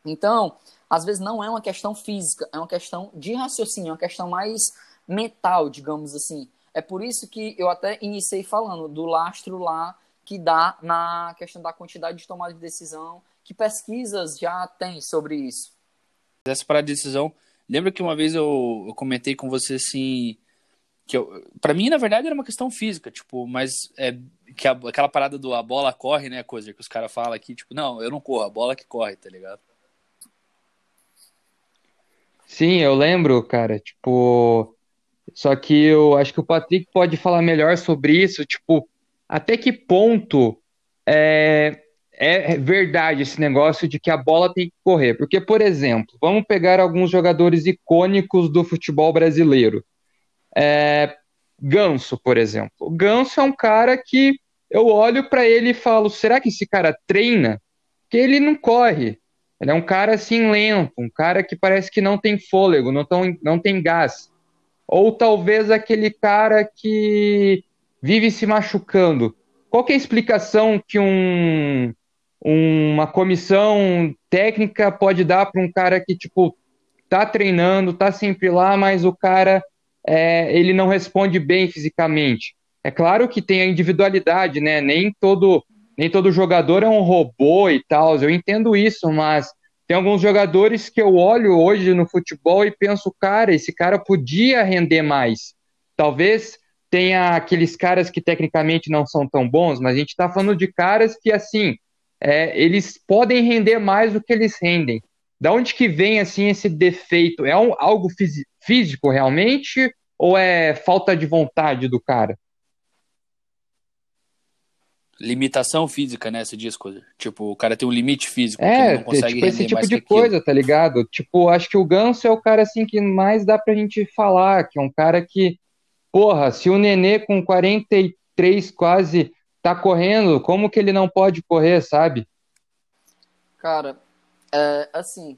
[SPEAKER 3] Então, às vezes não é uma questão física, é uma questão de raciocínio, é uma questão mais mental, digamos assim. É por isso que eu até iniciei falando do lastro lá que dá na questão da quantidade de tomada de decisão, que pesquisas já têm sobre isso.
[SPEAKER 2] Essa para decisão, lembra que uma vez eu, eu comentei com você assim, que para mim na verdade era uma questão física, tipo, mas é que a, aquela parada do a bola corre, né, coisa que os caras falam aqui, tipo, não, eu não corro, a bola que corre, tá ligado?
[SPEAKER 1] Sim, eu lembro, cara, tipo, só que eu acho que o Patrick pode falar melhor sobre isso, tipo, até que ponto é, é verdade esse negócio de que a bola tem que correr? Porque, por exemplo, vamos pegar alguns jogadores icônicos do futebol brasileiro. É, Ganso, por exemplo. O Ganso é um cara que eu olho para ele e falo: será que esse cara treina? Que ele não corre. Ele é um cara assim lento, um cara que parece que não tem fôlego, não, tão, não tem gás. Ou talvez aquele cara que vive se machucando. Qual é a explicação que um, uma comissão técnica pode dar para um cara que, tipo, tá treinando, tá sempre lá, mas o cara é, ele não responde bem fisicamente? É claro que tem a individualidade, né? Nem todo, nem todo jogador é um robô e tal, eu entendo isso, mas tem alguns jogadores que eu olho hoje no futebol e penso, cara, esse cara podia render mais. Talvez tenha aqueles caras que tecnicamente não são tão bons, mas a gente está falando de caras que, assim, é, eles podem render mais do que eles rendem. Da onde que vem, assim, esse defeito? É um, algo físico realmente ou é falta de vontade do cara?
[SPEAKER 2] Limitação física, né? Você diz coisa. Tipo, o cara tem um limite físico.
[SPEAKER 1] É, tipo, esse tipo de coisa, tá ligado? Tipo, acho que o Ganso é o cara assim que mais dá pra gente falar, que é um cara que Porra, se o Nenê com 43 quase tá correndo, como que ele não pode correr, sabe?
[SPEAKER 3] Cara, é, assim,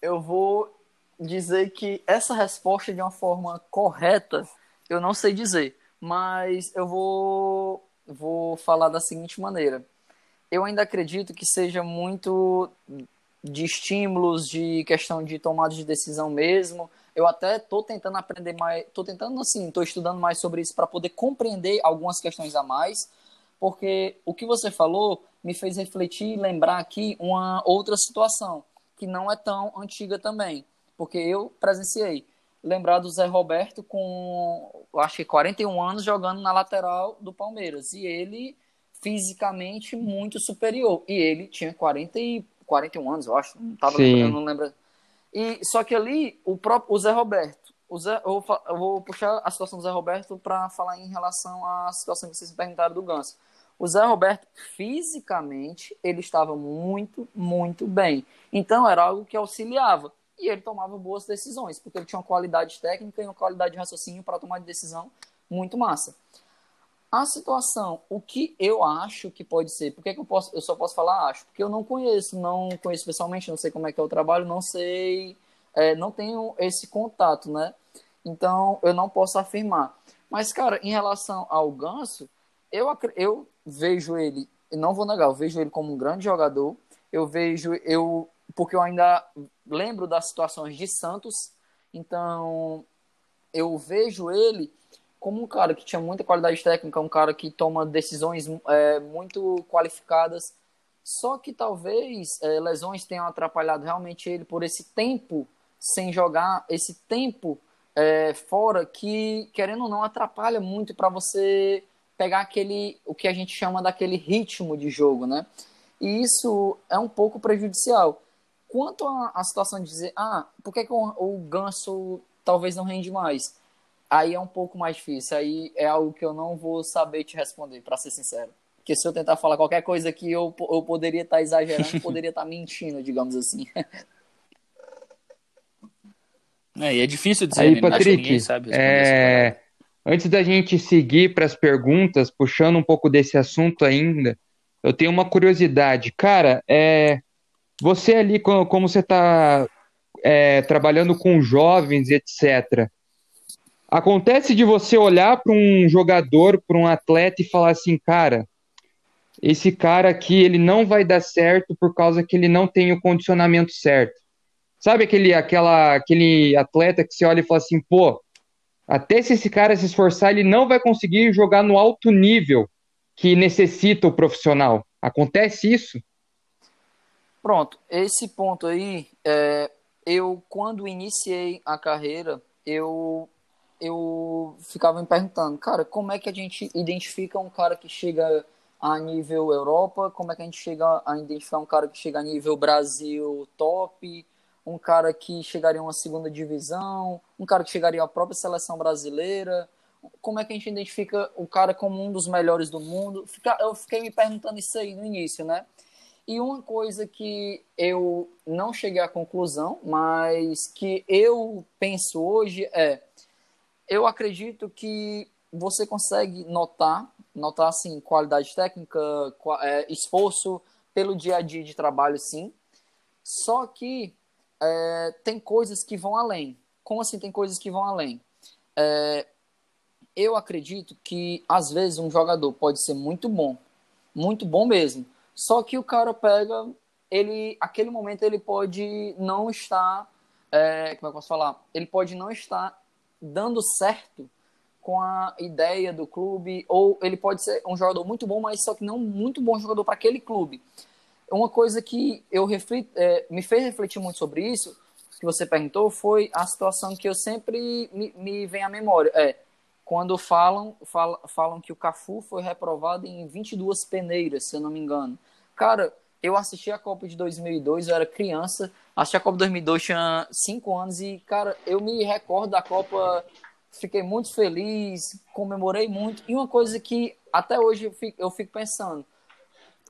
[SPEAKER 3] eu vou dizer que essa resposta de uma forma correta, eu não sei dizer, mas eu vou, vou falar da seguinte maneira. Eu ainda acredito que seja muito de estímulos, de questão de tomada de decisão mesmo, eu até tô tentando aprender mais, tô tentando assim, tô estudando mais sobre isso para poder compreender algumas questões a mais, porque o que você falou me fez refletir e lembrar aqui uma outra situação que não é tão antiga também, porque eu presenciei lembrar do Zé Roberto com, acho que 41 anos jogando na lateral do Palmeiras e ele fisicamente muito superior e ele tinha 40 e 41 anos, eu acho, não tava
[SPEAKER 1] Sim.
[SPEAKER 3] eu não lembro e só que ali o próprio o Zé Roberto, o Zé, eu, vou, eu vou puxar a situação do Zé Roberto para falar em relação à situação que vocês perguntaram do Ganso. O Zé Roberto, fisicamente, ele estava muito, muito bem. Então, era algo que auxiliava. e ele tomava boas decisões, porque ele tinha uma qualidade técnica e uma qualidade de raciocínio para tomar de decisão muito massa. A situação, o que eu acho que pode ser, por que, que eu, posso, eu só posso falar acho? Porque eu não conheço, não conheço pessoalmente, não sei como é que é o trabalho, não sei, é, não tenho esse contato, né? Então eu não posso afirmar. Mas, cara, em relação ao Ganso, eu, eu vejo ele, não vou negar, eu vejo ele como um grande jogador, eu vejo, eu porque eu ainda lembro das situações de Santos, então eu vejo ele como um cara que tinha muita qualidade técnica, um cara que toma decisões é, muito qualificadas, só que talvez é, lesões tenham atrapalhado realmente ele por esse tempo sem jogar, esse tempo é, fora que, querendo ou não, atrapalha muito para você pegar aquele, o que a gente chama daquele ritmo de jogo, né? E isso é um pouco prejudicial. Quanto à situação de dizer, ah, por que, que o, o Ganso talvez não rende mais? Aí é um pouco mais difícil. Aí é algo que eu não vou saber te responder, para ser sincero. Porque se eu tentar falar qualquer coisa aqui, eu, eu poderia estar tá exagerando, poderia estar tá mentindo, digamos assim.
[SPEAKER 2] É, e é difícil dizer,
[SPEAKER 1] Aí, né? Patrick, é... antes da gente seguir para as perguntas, puxando um pouco desse assunto ainda, eu tenho uma curiosidade. Cara, é... você ali, como você está é, trabalhando com jovens, etc., acontece de você olhar para um jogador, para um atleta e falar assim, cara, esse cara aqui ele não vai dar certo por causa que ele não tem o condicionamento certo. Sabe aquele, aquela, aquele atleta que você olha e fala assim, pô, até se esse cara se esforçar, ele não vai conseguir jogar no alto nível que necessita o profissional. Acontece isso?
[SPEAKER 3] Pronto, esse ponto aí, é, eu quando iniciei a carreira, eu eu ficava me perguntando, cara, como é que a gente identifica um cara que chega a nível Europa, como é que a gente chega a identificar um cara que chega a nível Brasil top, um cara que chegaria a uma segunda divisão, um cara que chegaria à própria seleção brasileira. Como é que a gente identifica o cara como um dos melhores do mundo? Eu fiquei me perguntando isso aí no início, né? E uma coisa que eu não cheguei à conclusão, mas que eu penso hoje é: eu acredito que você consegue notar, notar assim, qualidade técnica, é, esforço pelo dia a dia de trabalho, sim. Só que é, tem coisas que vão além. Como assim tem coisas que vão além? É, eu acredito que às vezes um jogador pode ser muito bom, muito bom mesmo. Só que o cara pega, ele, aquele momento ele pode não estar, é, como é eu posso falar? Ele pode não estar dando certo com a ideia do clube, ou ele pode ser um jogador muito bom, mas só que não muito bom jogador para aquele clube uma coisa que eu reflito, é, me fez refletir muito sobre isso, que você perguntou, foi a situação que eu sempre me, me vem à memória. É, quando falam, falam, falam que o Cafu foi reprovado em 22 peneiras, se eu não me engano. Cara, eu assisti a Copa de 2002, eu era criança, assisti a Copa de 2002, tinha 5 anos, e, cara, eu me recordo da Copa, fiquei muito feliz, comemorei muito, e uma coisa que até hoje eu fico, eu fico pensando,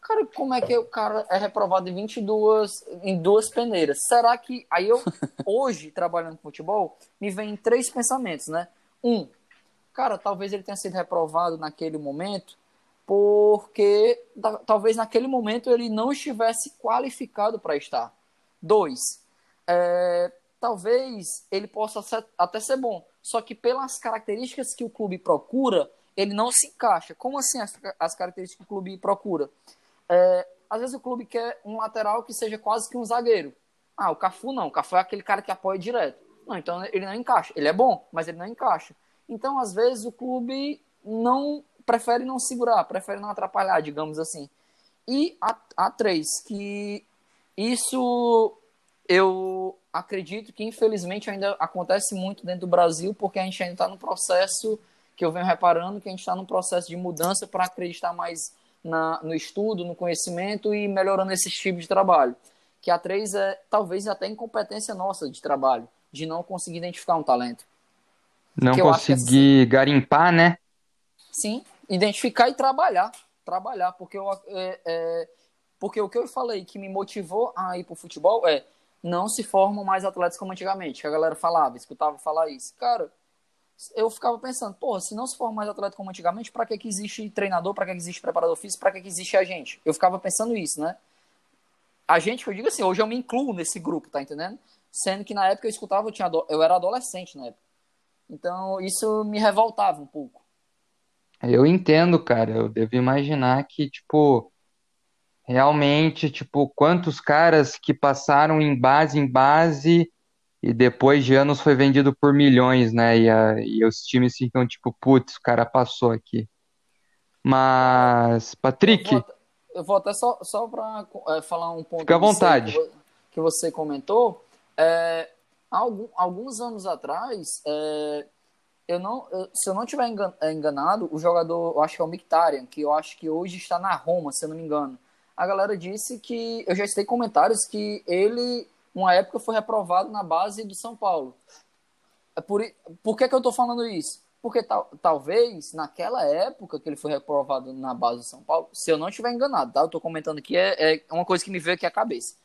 [SPEAKER 3] Cara, como é que o cara é reprovado em 22, em duas peneiras? Será que. Aí eu, hoje, trabalhando com futebol, me vem três pensamentos, né? Um, cara, talvez ele tenha sido reprovado naquele momento porque talvez naquele momento ele não estivesse qualificado para estar. Dois, é, talvez ele possa ser, até ser bom, só que pelas características que o clube procura, ele não se encaixa. Como assim as, as características que o clube procura? É, às vezes o clube quer um lateral que seja quase que um zagueiro. Ah, o Cafu não. O Cafu é aquele cara que apoia direto. Não, então ele não encaixa. Ele é bom, mas ele não encaixa. Então, às vezes, o clube não prefere não segurar, prefere não atrapalhar, digamos assim. E a, a três, que isso eu acredito que infelizmente ainda acontece muito dentro do Brasil, porque a gente ainda está no processo que eu venho reparando que a gente está num processo de mudança para acreditar mais na, no estudo, no conhecimento e melhorando esse tipo de trabalho. Que a três é talvez até incompetência nossa de trabalho, de não conseguir identificar um talento.
[SPEAKER 1] Não que conseguir garimpar, né?
[SPEAKER 3] Sim, identificar e trabalhar. Trabalhar, porque, eu, é, é, porque o que eu falei que me motivou a ir para o futebol é não se formam mais atletas como antigamente, que a galera falava, escutava falar isso. Cara, eu ficava pensando, porra, se não se forma mais atleta como antigamente, para que, que existe treinador, para que, que existe preparador físico, para que, que existe a gente? Eu ficava pensando isso, né? A gente, que eu digo assim, hoje eu me incluo nesse grupo, tá entendendo? Sendo que na época eu escutava, eu, tinha, eu era adolescente na época. Então isso me revoltava um pouco.
[SPEAKER 1] Eu entendo, cara. Eu devo imaginar que, tipo, realmente, tipo, quantos caras que passaram em base em base e depois de anos foi vendido por milhões, né? E, a, e os times ficam tipo, putz, o cara passou aqui. Mas, Patrick.
[SPEAKER 3] Eu vou, eu vou até só, só para é, falar um ponto
[SPEAKER 1] Fica à vontade.
[SPEAKER 3] Que, que você comentou. É, algum, alguns anos atrás, é, eu não, eu, se eu não tiver é, enganado, o jogador, eu acho que é o Mictarian, que eu acho que hoje está na Roma, se eu não me engano. A galera disse que, eu já citei comentários que ele uma época foi reprovado na base do São Paulo. É por, por que, que eu estou falando isso? Porque tal, talvez naquela época que ele foi reprovado na base do São Paulo, se eu não estiver enganado, tá? Eu estou comentando aqui, é, é uma coisa que me veio aqui à cabeça.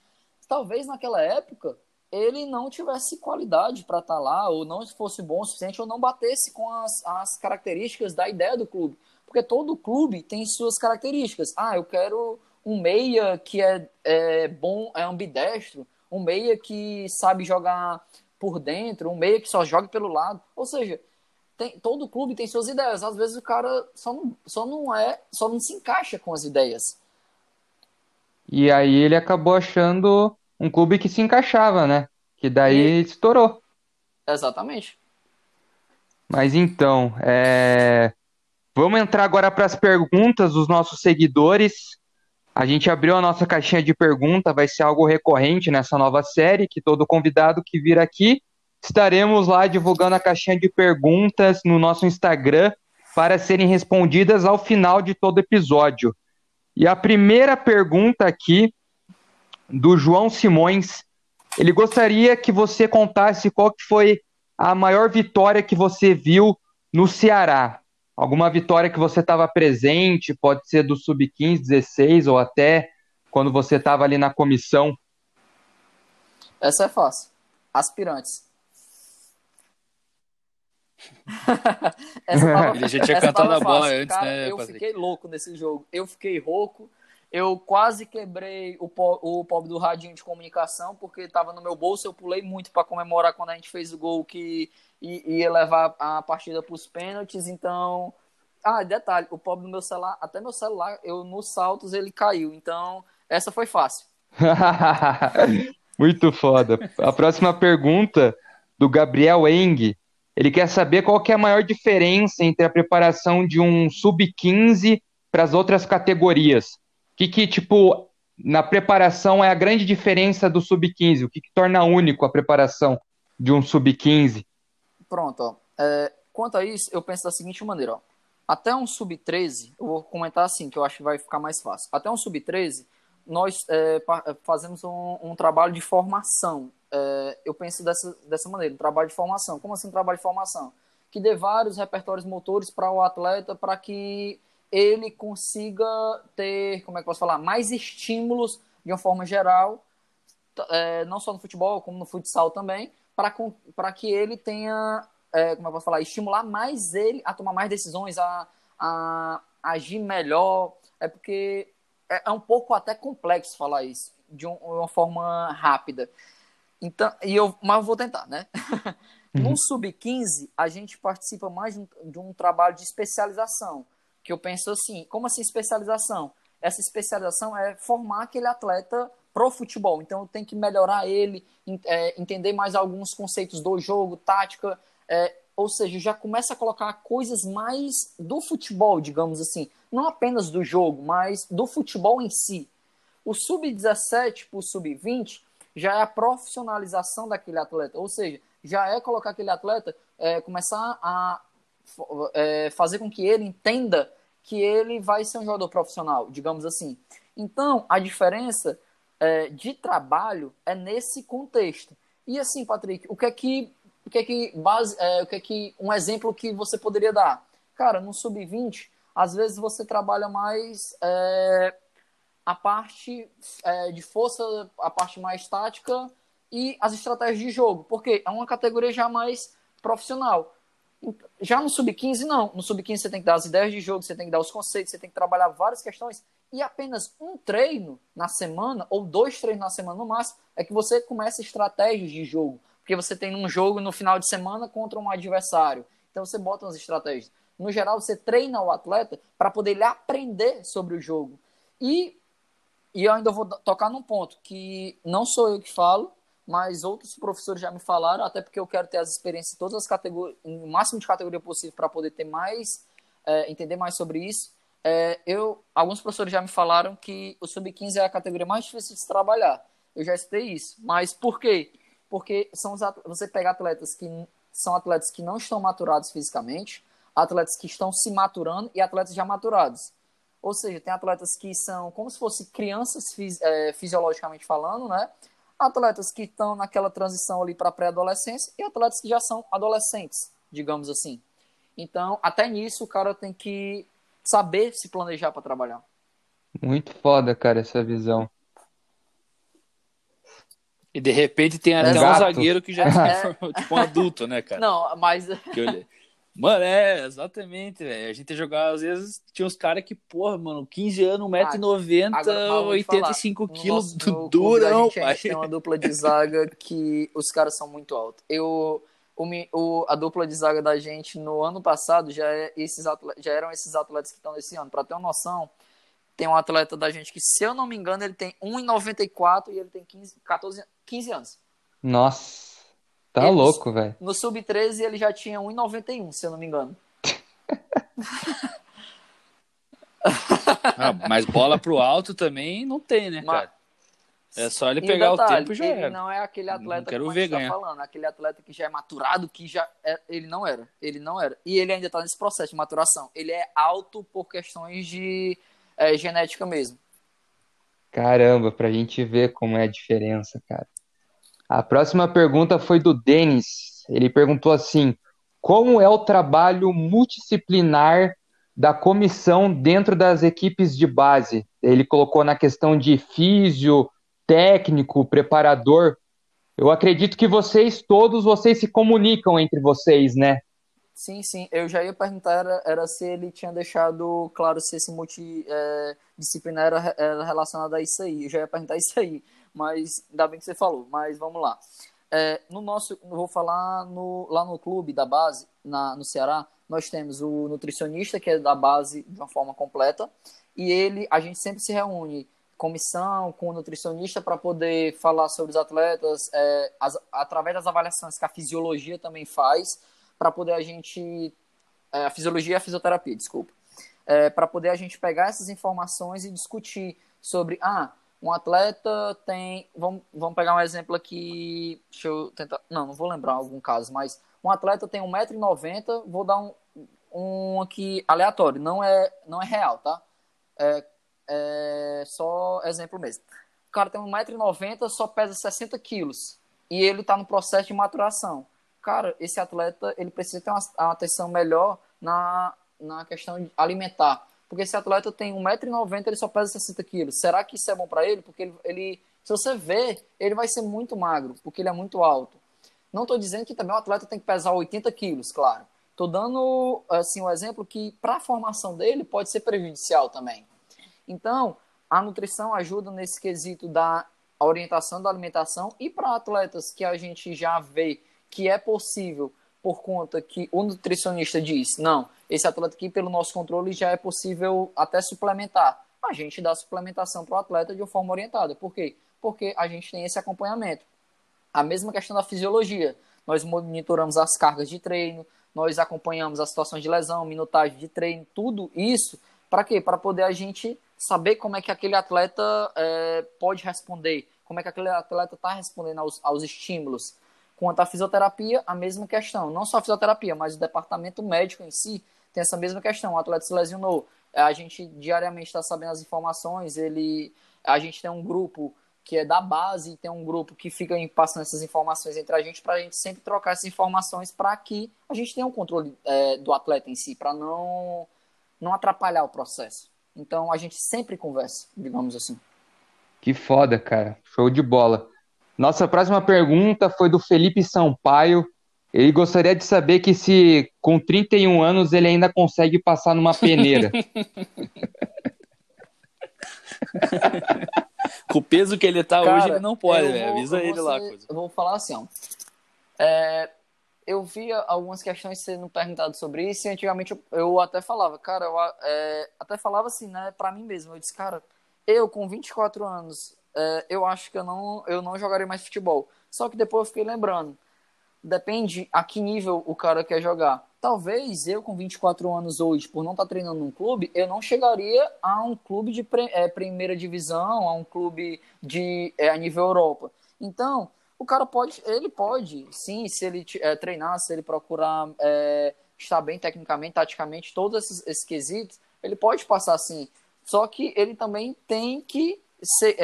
[SPEAKER 3] Talvez naquela época ele não tivesse qualidade para estar tá lá, ou não fosse bom o suficiente, ou não batesse com as, as características da ideia do clube. Porque todo clube tem suas características. Ah, eu quero um meia que é, é bom, é ambidestro, um meia que sabe jogar por dentro, um meia que só joga pelo lado. Ou seja, tem, todo clube tem suas ideias. Às vezes o cara só não, só não é, só não se encaixa com as ideias.
[SPEAKER 1] E aí ele acabou achando um clube que se encaixava, né? Que daí e... estourou.
[SPEAKER 3] Exatamente.
[SPEAKER 1] Mas então, é... vamos entrar agora para as perguntas dos nossos seguidores. A gente abriu a nossa caixinha de pergunta, vai ser algo recorrente nessa nova série, que todo convidado que vir aqui, estaremos lá divulgando a caixinha de perguntas no nosso Instagram para serem respondidas ao final de todo episódio. E a primeira pergunta aqui do João Simões, ele gostaria que você contasse qual que foi a maior vitória que você viu no Ceará alguma vitória que você estava presente, pode ser do sub-15, 16 ou até quando você estava ali na comissão?
[SPEAKER 3] Essa é fácil. Aspirantes.
[SPEAKER 2] essa tava, Ele já tinha cantado a bola antes,
[SPEAKER 3] Cara,
[SPEAKER 2] né?
[SPEAKER 3] Eu Patrick? fiquei louco nesse jogo. Eu fiquei rouco. Eu quase quebrei o, o pobre do radinho de comunicação, porque estava no meu bolso. Eu pulei muito para comemorar quando a gente fez o gol que ia levar a partida para os pênaltis. Então, ah, detalhe, o pobre do meu celular, até meu celular, eu nos saltos ele caiu. Então, essa foi fácil.
[SPEAKER 1] Muito foda. A próxima pergunta do Gabriel Eng. Ele quer saber qual que é a maior diferença entre a preparação de um sub-15 para as outras categorias. Que, que, tipo, na preparação é a grande diferença do sub-15? O que, que torna único a preparação de um sub-15?
[SPEAKER 3] Pronto, ó. É, quanto a isso, eu penso da seguinte maneira, ó. Até um sub-13, eu vou comentar assim, que eu acho que vai ficar mais fácil. Até um sub-13, nós é, é, fazemos um, um, trabalho de formação. É, eu penso dessa, dessa maneira, um trabalho de formação. Como assim um trabalho de formação? Que dê vários repertórios motores para o atleta, para que ele consiga ter, como é que posso falar, mais estímulos de uma forma geral, é, não só no futebol, como no futsal também, para que ele tenha, é, como eu posso falar, estimular mais ele a tomar mais decisões, a, a, agir melhor. É porque é, é, um pouco até complexo falar isso de um, uma forma rápida. Então, e eu, mas eu vou tentar, né? Uhum. No sub-15, a gente participa mais de um, de um trabalho de especialização. Que eu penso assim, como assim especialização? Essa especialização é formar aquele atleta pro futebol. Então tem que melhorar ele, é, entender mais alguns conceitos do jogo, tática, é, ou seja, já começa a colocar coisas mais do futebol, digamos assim, não apenas do jogo, mas do futebol em si. O sub-17 para o sub-20 já é a profissionalização daquele atleta, ou seja, já é colocar aquele atleta, é, começar a é, fazer com que ele entenda que ele vai ser um jogador profissional, digamos assim. Então, a diferença é, de trabalho é nesse contexto. E assim, Patrick, o que é que, o que é que base, é, o que é que um exemplo que você poderia dar? Cara, no sub-20, às vezes você trabalha mais é, a parte é, de força, a parte mais tática e as estratégias de jogo, porque é uma categoria já mais profissional. Já no sub-15, não. No sub-15 você tem que dar as ideias de jogo, você tem que dar os conceitos, você tem que trabalhar várias questões. E apenas um treino na semana, ou dois treinos na semana no máximo, é que você começa estratégias de jogo. Porque você tem um jogo no final de semana contra um adversário. Então você bota umas estratégias. No geral, você treina o atleta para poder ele aprender sobre o jogo. E, e eu ainda vou tocar num ponto que não sou eu que falo, mas outros professores já me falaram, até porque eu quero ter as experiências em todas as categorias, o máximo de categoria possível para poder ter mais, é, entender mais sobre isso. É, eu, alguns professores já me falaram que o sub-15 é a categoria mais difícil de se trabalhar. Eu já estudei isso, mas por quê? Porque são você pega atletas que são atletas que não estão maturados fisicamente, atletas que estão se maturando e atletas já maturados. Ou seja, tem atletas que são como se fossem crianças é, fisiologicamente falando, né? Atletas que estão naquela transição ali para pré-adolescência e atletas que já são adolescentes, digamos assim. Então, até nisso, o cara tem que saber se planejar para trabalhar.
[SPEAKER 1] Muito foda, cara, essa visão.
[SPEAKER 2] E de repente tem até um zagueiro que já é tipo um adulto, né, cara?
[SPEAKER 3] Não, mas.
[SPEAKER 2] Que eu, Mano, é, exatamente, velho. A gente ia jogar, às vezes, tinha uns caras que, porra, mano, 15 anos, 1,90m, ah, 85 quilos, durão,
[SPEAKER 3] pai. A gente tem uma dupla de zaga que os caras são muito altos. Eu, o, o, a dupla de zaga da gente no ano passado já, é esses atletas, já eram esses atletas que estão nesse ano. Pra ter uma noção, tem um atleta da gente que, se eu não me engano, ele tem 1,94 e ele tem 15, 14, 15 anos.
[SPEAKER 1] Nossa. Tá ele, louco, velho.
[SPEAKER 3] No Sub-13 ele já tinha 1,91, se eu não me engano.
[SPEAKER 2] ah, mas bola pro alto também não tem, né, cara? É só ele pegar detalhe, o tempo e já
[SPEAKER 3] ele
[SPEAKER 2] era.
[SPEAKER 3] não é aquele atleta
[SPEAKER 2] quero que ver
[SPEAKER 3] tá
[SPEAKER 2] ganhar.
[SPEAKER 3] falando, aquele atleta que já é maturado, que já é, ele não era, ele não era. E ele ainda tá nesse processo de maturação. Ele é alto por questões de é, genética mesmo.
[SPEAKER 1] Caramba, pra gente ver como é a diferença, cara. A próxima pergunta foi do Denis. Ele perguntou assim: como é o trabalho multidisciplinar da comissão dentro das equipes de base? Ele colocou na questão de físio, técnico, preparador. Eu acredito que vocês todos vocês se comunicam entre vocês, né?
[SPEAKER 3] Sim, sim. Eu já ia perguntar era, era se ele tinha deixado claro se esse multidisciplinar é, era, era relacionado a isso aí. Eu já ia perguntar isso aí mas ainda bem que você falou. Mas vamos lá. É, no nosso, vou falar no, lá no clube da base, na, no Ceará, nós temos o nutricionista, que é da base de uma forma completa, e ele, a gente sempre se reúne, comissão, com o nutricionista, para poder falar sobre os atletas, é, as, através das avaliações que a fisiologia também faz, para poder a gente. É, a fisiologia e a fisioterapia, desculpa. É, para poder a gente pegar essas informações e discutir sobre, ah, um atleta tem. Vamos, vamos pegar um exemplo aqui. Deixa eu tentar. Não, não vou lembrar algum caso, mas um atleta tem 1,90m. Vou dar um, um aqui aleatório, não é, não é real, tá? É, é só exemplo mesmo. O cara tem 1,90m, só pesa 60 quilos. E ele está no processo de maturação. Cara, esse atleta ele precisa ter uma, uma atenção melhor na, na questão alimentar porque esse atleta tem 1,90m, ele só pesa 60 quilos. Será que isso é bom para ele? Porque ele, ele, se você ver, ele vai ser muito magro, porque ele é muito alto. Não estou dizendo que também o atleta tem que pesar 80 quilos, claro. Estou dando assim, um exemplo que para a formação dele pode ser prejudicial também. Então, a nutrição ajuda nesse quesito da orientação da alimentação e para atletas que a gente já vê que é possível por conta que o nutricionista diz, não, esse atleta aqui, pelo nosso controle, já é possível até suplementar. A gente dá suplementação para o atleta de uma forma orientada. Por quê? Porque a gente tem esse acompanhamento. A mesma questão da fisiologia. Nós monitoramos as cargas de treino, nós acompanhamos as situações de lesão, minutagem de treino, tudo isso. Para quê? Para poder a gente saber como é que aquele atleta é, pode responder, como é que aquele atleta está respondendo aos, aos estímulos. Quanto à fisioterapia, a mesma questão. Não só a fisioterapia, mas o departamento médico em si tem essa mesma questão. O atleta se lesionou. A gente diariamente está sabendo as informações. Ele, a gente tem um grupo que é da base, tem um grupo que fica passando essas informações entre a gente para a gente sempre trocar essas informações para que a gente tenha um controle é, do atleta em si, para não não atrapalhar o processo. Então a gente sempre conversa, digamos assim.
[SPEAKER 1] Que foda, cara. Show de bola. Nossa próxima pergunta foi do Felipe Sampaio. Ele gostaria de saber que se com 31 anos ele ainda consegue passar numa peneira.
[SPEAKER 2] Com o peso que ele tá
[SPEAKER 3] Cara,
[SPEAKER 2] hoje, ele não pode,
[SPEAKER 3] vou-
[SPEAKER 2] Avisa ele lá.
[SPEAKER 3] ser-
[SPEAKER 2] Coisa.
[SPEAKER 3] Eu vou falar assim, ó. É, eu via algumas questões sendo perguntadas sobre isso e antigamente eu, eu até falava, cara, eu é, até falava assim, né, pra mim mesmo. Eu disse, cara, eu com 24 anos, é, eu acho que eu não, eu não jogaria mais futebol. Só que depois eu fiquei lembrando, depende a que nível o cara quer jogar. Talvez eu com 24 anos hoje, por não estar treinando num clube, eu não chegaria a um clube de pre- é, primeira divisão, a um clube de é, a nível Europa. Então, o cara pode, ele pode, sim, se ele é, treinar, se ele procurar estar bem tecnicamente, taticamente, todos esses, esses quesitos, ele pode passar sim. Só que ele também tem que ser,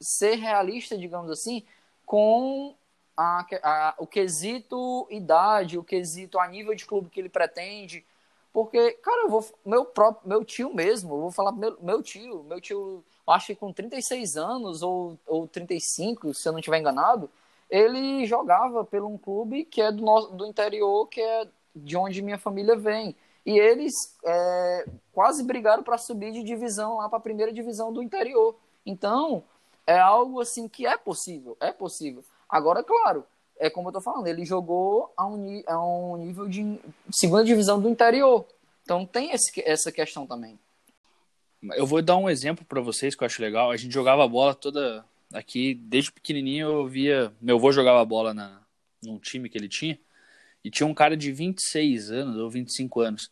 [SPEAKER 3] ser realista, digamos assim, com a, a, o quesito idade, o quesito a nível de clube que ele pretende. Porque, cara, eu vou. Meu próprio, meu tio mesmo, vou falar meu, meu tio, meu tio, acho que com 36 anos ou, ou 35, se eu não estiver enganado, ele jogava pelo um clube que é do, nosso, do interior, que é de onde minha família vem. E eles é, quase brigaram para subir de divisão lá para a primeira divisão do interior. Então, é algo assim que é possível, é possível. Agora, claro, é como eu tô falando, ele jogou a um, a um nível de segunda divisão do interior. Então tem esse, essa questão também.
[SPEAKER 2] Eu vou dar um exemplo para vocês que eu acho legal. A gente jogava bola toda aqui, desde pequenininho eu via. Meu avô jogava bola na, num time que ele tinha. E tinha um cara de 26 anos ou 25 anos.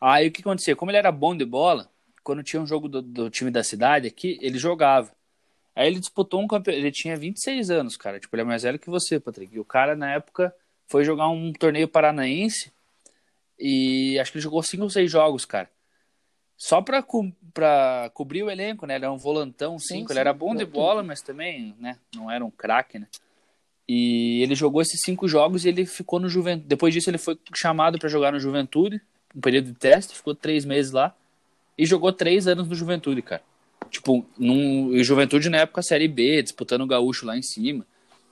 [SPEAKER 2] Aí o que acontecia? Como ele era bom de bola, quando tinha um jogo do, do time da cidade aqui, ele jogava. Aí ele disputou um campeonato. Ele tinha 26 anos, cara. Tipo, ele é mais velho que você, Patrick. E o cara, na época, foi jogar um torneio paranaense. E acho que ele jogou 5 ou 6 jogos, cara. Só pra, co pra cobrir o elenco, né? Ele era um volantão 5. Ele era bom de bola, mas também, né? Não era um craque, né? E ele jogou esses cinco jogos e ele ficou no Juventude. Depois disso, ele foi chamado para jogar no Juventude, um período de teste, ficou três meses lá. E jogou três anos no Juventude, cara. Tipo, num Juventude na época Série B, disputando o Gaúcho lá em cima.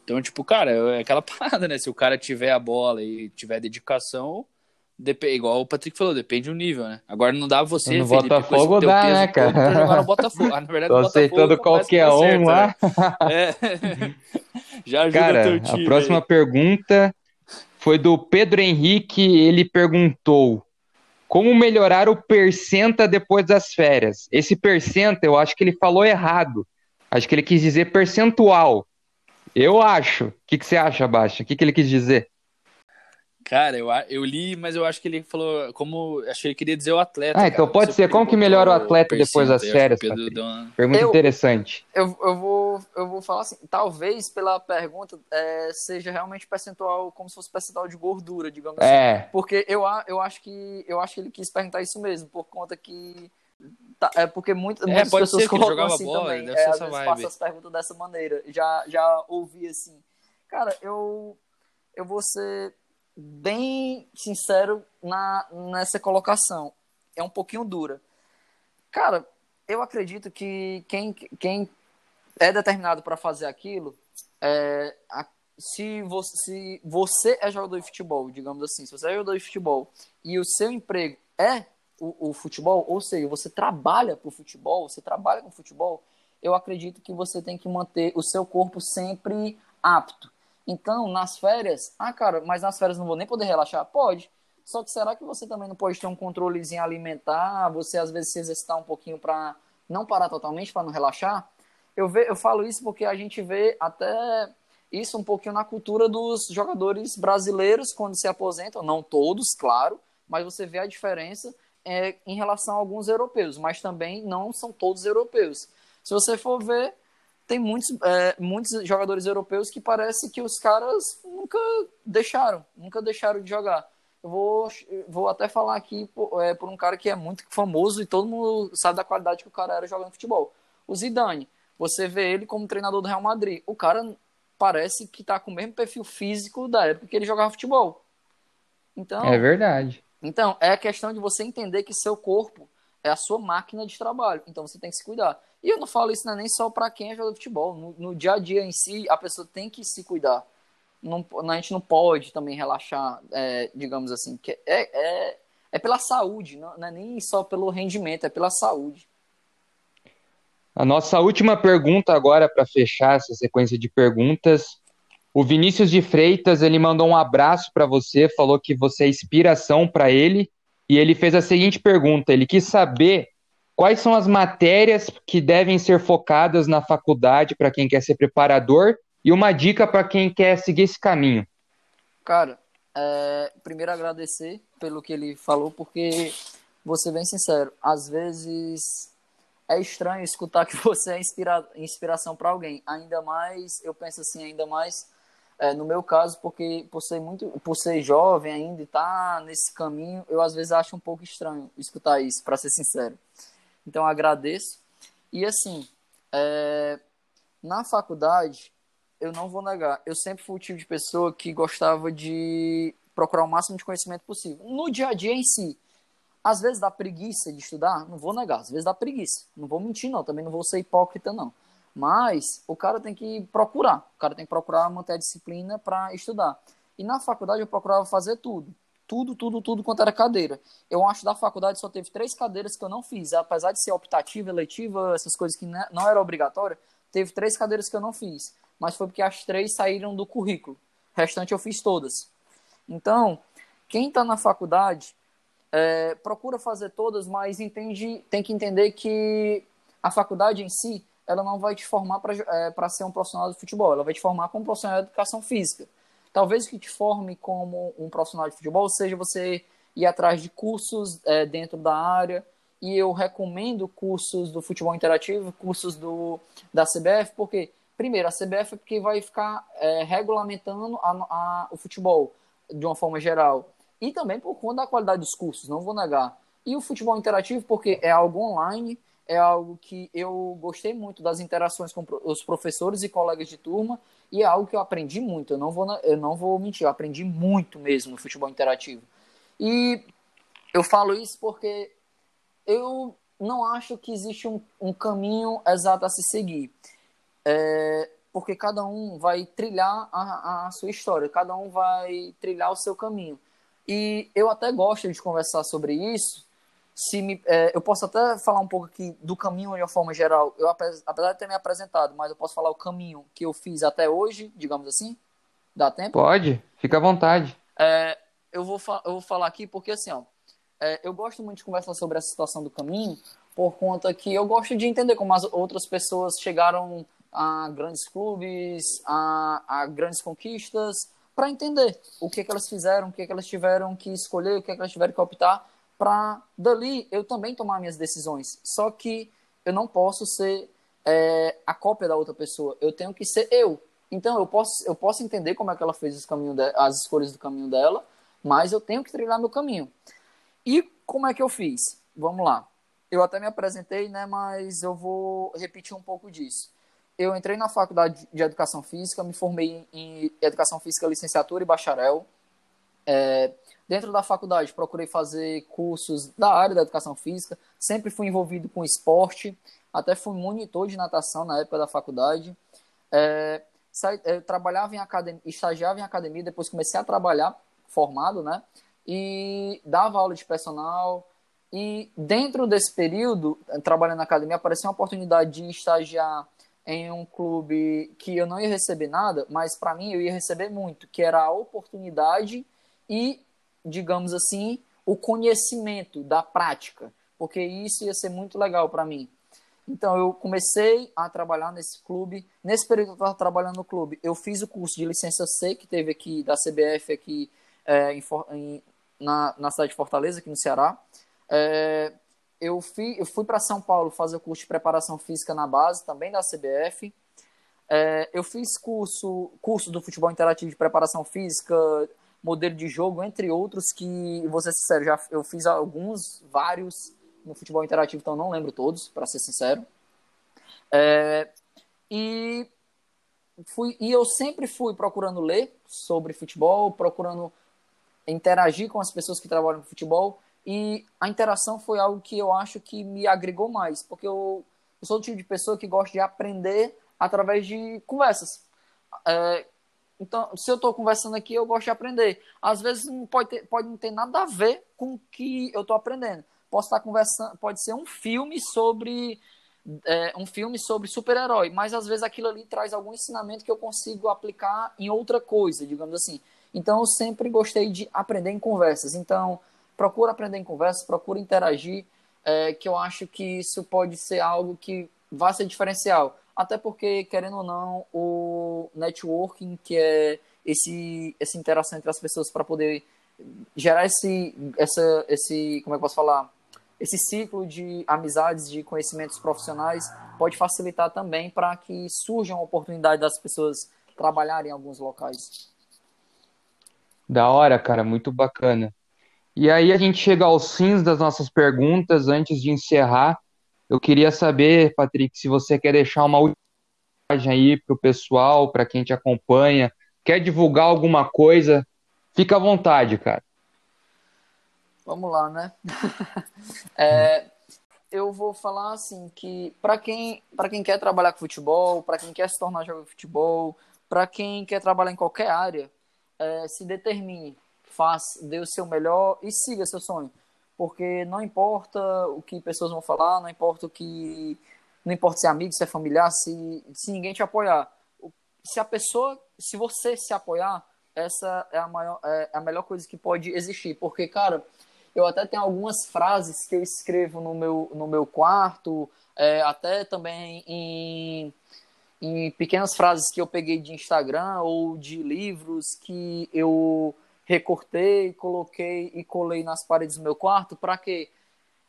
[SPEAKER 2] Então, tipo, cara, é aquela parada, né? Se o cara tiver a bola e tiver dedicação, dep igual o Patrick falou, depende do nível, né? Agora não dá você,
[SPEAKER 1] No
[SPEAKER 2] Felipe,
[SPEAKER 1] Botafogo dá,
[SPEAKER 2] peso
[SPEAKER 1] né, cara?
[SPEAKER 2] jogar no Botafogo. Ah, na verdade,
[SPEAKER 1] Tô
[SPEAKER 2] Botafogo
[SPEAKER 1] aceitando qualquer um
[SPEAKER 2] certo,
[SPEAKER 1] lá.
[SPEAKER 2] né? É. Já ajuda
[SPEAKER 1] Cara,
[SPEAKER 2] teu time.
[SPEAKER 1] a próxima
[SPEAKER 2] aí.
[SPEAKER 1] pergunta foi do Pedro Henrique. Ele perguntou: Como melhorar o percenta depois das férias? Esse percenta, eu acho que ele falou errado. Acho que ele quis dizer percentual. Eu acho. O que, que você acha, Baixa? O que, que ele quis dizer?
[SPEAKER 2] Cara, eu, eu li, mas eu acho que ele falou como. Acho que ele queria dizer o atleta.
[SPEAKER 1] Ah, então
[SPEAKER 2] cara.
[SPEAKER 1] pode
[SPEAKER 2] Você
[SPEAKER 1] ser. Como que melhora o atleta depois das férias,
[SPEAKER 2] uma-
[SPEAKER 1] Pergunta
[SPEAKER 3] Eu-
[SPEAKER 1] interessante.
[SPEAKER 3] Eu, eu, vou, eu vou falar assim, talvez pela pergunta é, seja realmente percentual, como se fosse percentual de gordura, digamos assim.
[SPEAKER 1] É,
[SPEAKER 3] Porque eu, eu, acho que, eu acho que ele quis perguntar isso mesmo, por conta que. tá- é porque muita, muitas pessoas
[SPEAKER 2] ser que ele
[SPEAKER 3] colocam
[SPEAKER 2] jogava
[SPEAKER 3] assim
[SPEAKER 2] bola,
[SPEAKER 3] também.
[SPEAKER 2] deve
[SPEAKER 3] É, às vezes passa as perguntas dessa maneira. Já, já ouvi assim. Cara, eu, eu vou ser bem sincero na, nessa colocação. É um pouquinho dura. Cara, eu acredito que quem, quem é determinado para fazer aquilo, é, a- se, você, se você é jogador de futebol, digamos assim, se você é jogador de futebol e o seu emprego é o, o futebol, ou seja, você trabalha para o futebol, você trabalha com futebol, eu acredito que você tem que manter o seu corpo sempre apto. Então, nas férias, ah, cara, mas nas férias não vou nem poder relaxar? Pode. Só que será que você também não pode ter um controlezinho alimentar? Você às vezes se exercitar um pouquinho para não parar totalmente, para não relaxar? Eu, ve, eu falo isso porque a gente vê até isso um pouquinho na cultura dos jogadores brasileiros quando se aposentam, não todos, claro, mas você vê a diferença é, em relação a alguns europeus, mas também não são todos europeus. Se você for ver, tem muitos, é, muitos jogadores europeus que parece que os caras nunca deixaram, nunca deixaram de jogar. Eu vou, vou até falar aqui por, é, por um cara que é muito famoso e todo mundo sabe da qualidade que o cara era jogando futebol. O Zidane. Você vê ele como treinador do Real Madrid. O cara parece que tá com o mesmo perfil físico da época que ele jogava futebol. Então,
[SPEAKER 1] é verdade.
[SPEAKER 3] então, é a questão de você entender que seu corpo é a sua máquina de trabalho. Então você tem que se cuidar. E eu não falo isso não é nem só para quem é jogador de futebol. No, no, dia a dia em si, a pessoa tem que se cuidar. Não, a gente não pode também relaxar, é, digamos assim. Que é, é, é pela saúde, não, não é nem só pelo rendimento, é pela saúde.
[SPEAKER 1] A nossa última pergunta agora para fechar essa sequência de perguntas. O Vinícius de Freitas, ele mandou um abraço para você, falou que você é inspiração para ele, e ele fez a seguinte pergunta, ele quis saber quais são as matérias que devem ser focadas na faculdade para quem quer ser preparador e uma dica para quem quer seguir esse caminho.
[SPEAKER 3] Cara, é, primeiro agradecer pelo que ele falou, porque vou ser bem sincero, às vezes é estranho escutar que você é inspira inspiração para alguém. Ainda mais, eu penso assim, ainda mais é, no meu caso, porque por ser muito, por ser jovem ainda e tá nesse caminho, eu às vezes acho um pouco estranho escutar isso, para ser sincero. Então agradeço. E assim, é, na faculdade, eu não vou negar, eu sempre fui o tipo de pessoa que gostava de procurar o máximo de conhecimento possível. No dia a dia em si, às vezes dá preguiça de estudar, não vou negar, às vezes dá preguiça. Não vou mentir, não, também não vou ser hipócrita, não. Mas o cara tem que procurar, o cara tem que procurar manter a disciplina para estudar. E na faculdade eu procurava fazer tudo. Tudo, tudo, tudo quanto era cadeira. Eu acho que da faculdade só teve três cadeiras que eu não fiz. Apesar de ser optativa, eletiva, essas coisas que não era obrigatória, teve três cadeiras que eu não fiz. Mas foi porque as três saíram do currículo. O restante eu fiz todas. Então, quem está na faculdade é, procura fazer todas, mas entende, tem que entender que a faculdade em si, ela não vai te formar para é, ser um profissional de futebol, ela vai te formar como profissional de educação física. Talvez o que te forme como um profissional de futebol seja você ir atrás de cursos é, dentro da área, e eu recomendo cursos do futebol interativo, cursos do, da CBF, porque, primeiro, a CBF é porque vai ficar é, regulamentando a, a, o futebol de uma forma geral e também por conta da qualidade dos cursos, não vou negar. E o futebol interativo, porque é algo online, é algo que eu gostei muito das interações com os professores e colegas de turma, e é algo que eu aprendi muito, eu não vou, eu não vou mentir, eu aprendi muito mesmo no futebol interativo. E eu falo isso porque eu não acho que existe um, um caminho exato a se seguir. É, porque cada um vai trilhar a, a sua história, cada um vai trilhar o seu caminho. E eu até gosto de conversar sobre isso. Se me, é, eu posso até falar um pouco aqui do caminho de uma forma geral. Eu, apesar de ter me apresentado, mas eu posso falar o caminho que eu fiz até hoje, digamos assim? Dá tempo?
[SPEAKER 1] Pode, fica à vontade.
[SPEAKER 3] É, eu, vou eu vou falar aqui porque, assim, ó, é, eu gosto muito de conversar sobre essa situação do caminho, por conta que eu gosto de entender como as outras pessoas chegaram a grandes clubes, a, a grandes conquistas, para entender o que, que elas fizeram, o que, que elas tiveram que escolher, o que, que elas tiveram que optar, para dali eu também tomar minhas decisões. Só que eu não posso ser é, a cópia da outra pessoa, eu tenho que ser eu. Então eu posso, eu posso entender como é que ela fez os caminho de, as escolhas do caminho dela, mas eu tenho que trilhar meu caminho. E como é que eu fiz? Vamos lá. Eu até me apresentei, né, mas eu vou repetir um pouco disso eu entrei na faculdade de educação física, me formei em educação física, licenciatura e bacharel. É, dentro da faculdade, procurei fazer cursos da área da educação física, sempre fui envolvido com esporte, até fui monitor de natação na época da faculdade. É, saí, eu trabalhava em academia, estagiava em academia, depois comecei a trabalhar formado, né? E dava aula de personal. E dentro desse período, trabalhando na academia, apareceu uma oportunidade de estagiar em um clube que eu não ia receber nada, mas para mim eu ia receber muito, que era a oportunidade e, digamos assim, o conhecimento da prática, porque isso ia ser muito legal para mim. Então eu comecei a trabalhar nesse clube. Nesse período que eu estava trabalhando no clube, eu fiz o curso de licença C que teve aqui da CBF aqui é, em, em, na, na cidade de Fortaleza, aqui no Ceará. É, eu fui, eu fui para São Paulo fazer o curso de preparação física na base, também da CBF. É, eu fiz curso, curso do futebol interativo de preparação física, modelo de jogo, entre outros, que, vou ser sincero, já, eu fiz alguns, vários no futebol interativo, então não lembro todos, para ser sincero. É, e, fui, e eu sempre fui procurando ler sobre futebol, procurando interagir com as pessoas que trabalham com futebol, E a interação foi algo que eu acho que me agregou mais, porque eu, eu sou o tipo de pessoa que gosta de aprender através de conversas. É, então, se eu estou conversando aqui, eu gosto de aprender. Às vezes não pode, ter, pode não ter nada a ver com o que eu estou aprendendo. Posso estar conversando, pode ser um filme sobre é, um filme sobre super-herói, mas às vezes aquilo ali traz algum ensinamento que eu consigo aplicar em outra coisa, digamos assim. Então, eu sempre gostei de aprender em conversas. Então, procura aprender em conversas, procura interagir, é, que eu acho que isso pode ser algo que vai ser diferencial. Até porque, querendo ou não, o networking, que é esse, essa interação entre as pessoas para poder gerar esse, essa, esse, como é que posso falar? Esse ciclo de amizades, de conhecimentos profissionais, pode facilitar também para que surjam oportunidades das pessoas trabalharem em alguns locais.
[SPEAKER 1] Da hora, cara, muito bacana. E aí a gente chega aos fins das nossas perguntas. Antes de encerrar, eu queria saber, Patrick, se você quer deixar uma mensagem aí para o pessoal, para quem te acompanha, quer divulgar alguma coisa, fica à vontade, cara.
[SPEAKER 3] Vamos lá, né? é, eu vou falar assim que para quem para quem quer trabalhar com futebol, para quem quer se tornar jogador de futebol, para quem quer trabalhar em qualquer área, é, se determine, faça, dê o seu melhor e siga seu sonho porque não importa o que pessoas vão falar, não importa o que. Não importa se é amigo, se é familiar, se, se ninguém te apoiar. Se a pessoa, se você se apoiar, essa é a, maior, é a melhor coisa que pode existir. Porque, cara, eu até tenho algumas frases que eu escrevo no meu, no meu quarto, é, até também em, em pequenas frases que eu peguei de Instagram ou de livros que eu recortei, coloquei e colei nas paredes do meu quarto para que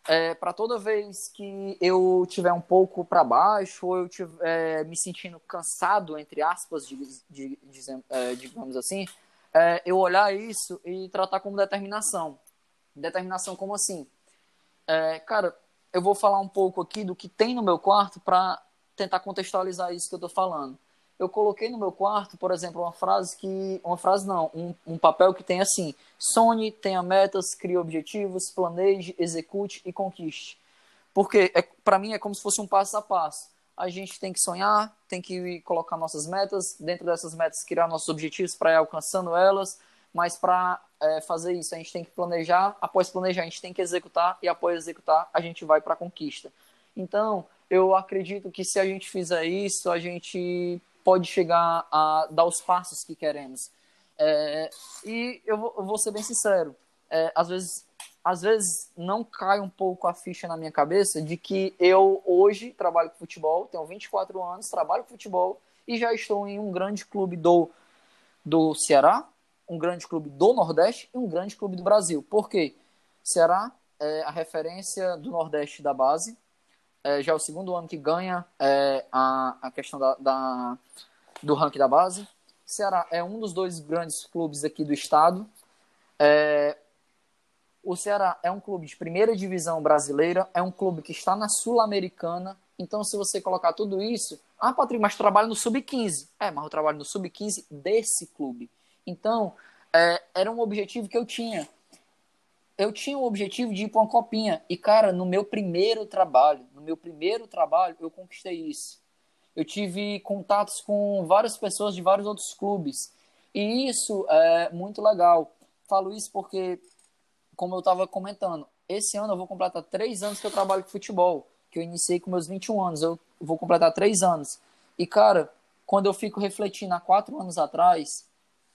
[SPEAKER 3] é, para toda vez que eu tiver um pouco para baixo ou eu tiver é, me sentindo cansado entre aspas de, de, de é, digamos assim é, eu olhar isso e tratar como determinação. Determinação como assim? É, cara eu vou falar um pouco aqui do que tem no meu quarto para tentar contextualizar isso que eu estou falando eu coloquei no meu quarto, por exemplo, uma frase que. Uma frase não, um, um papel que tem assim: sonhe, tenha metas, crie objetivos, planeje, execute e conquiste. Porque é, para mim é como se fosse um passo a passo. A gente tem que sonhar, tem que colocar nossas metas, dentro dessas metas criar nossos objetivos para ir alcançando elas, mas para é, fazer isso a gente tem que planejar, após planejar a gente tem que executar e após executar a gente vai para a conquista. Então, eu acredito que se a gente fizer isso, a gente pode chegar a dar os passos que queremos. É, e eu vou, eu vou, ser bem sincero, é, às vezes às vezes não cai um pouco a ficha na minha cabeça de que eu hoje trabalho com futebol, tenho 24 anos, trabalho com futebol e já estou em um grande clube do, do Ceará, um grande clube do Nordeste e um grande clube do Brasil. Por quê? Ceará é a referência do Nordeste da base, é, já é o segundo ano que ganha é, a, a questão da, da, do ranking da base. Ceará é um dos dois grandes clubes aqui do estado. É, o Ceará é um clube de primeira divisão brasileira, é um clube que está na Sul-Americana. Então, se você colocar tudo isso, ah, Patrick, mas trabalho no Sub-15. É, mas eu trabalho no Sub-15 desse clube. Então, é, era um objetivo que eu tinha eu tinha o objetivo de ir para uma copinha. E, cara, no meu primeiro trabalho, meu primeiro trabalho, eu conquistei isso. Eu tive contatos com várias pessoas de vários outros clubes. E isso é muito legal. Falo isso porque, como eu estava comentando, esse ano eu vou completar três anos que eu trabalho com futebol. Que eu iniciei com meus 21 anos. Eu vou completar três anos. E, cara, quando eu fico refletindo há quatro anos atrás,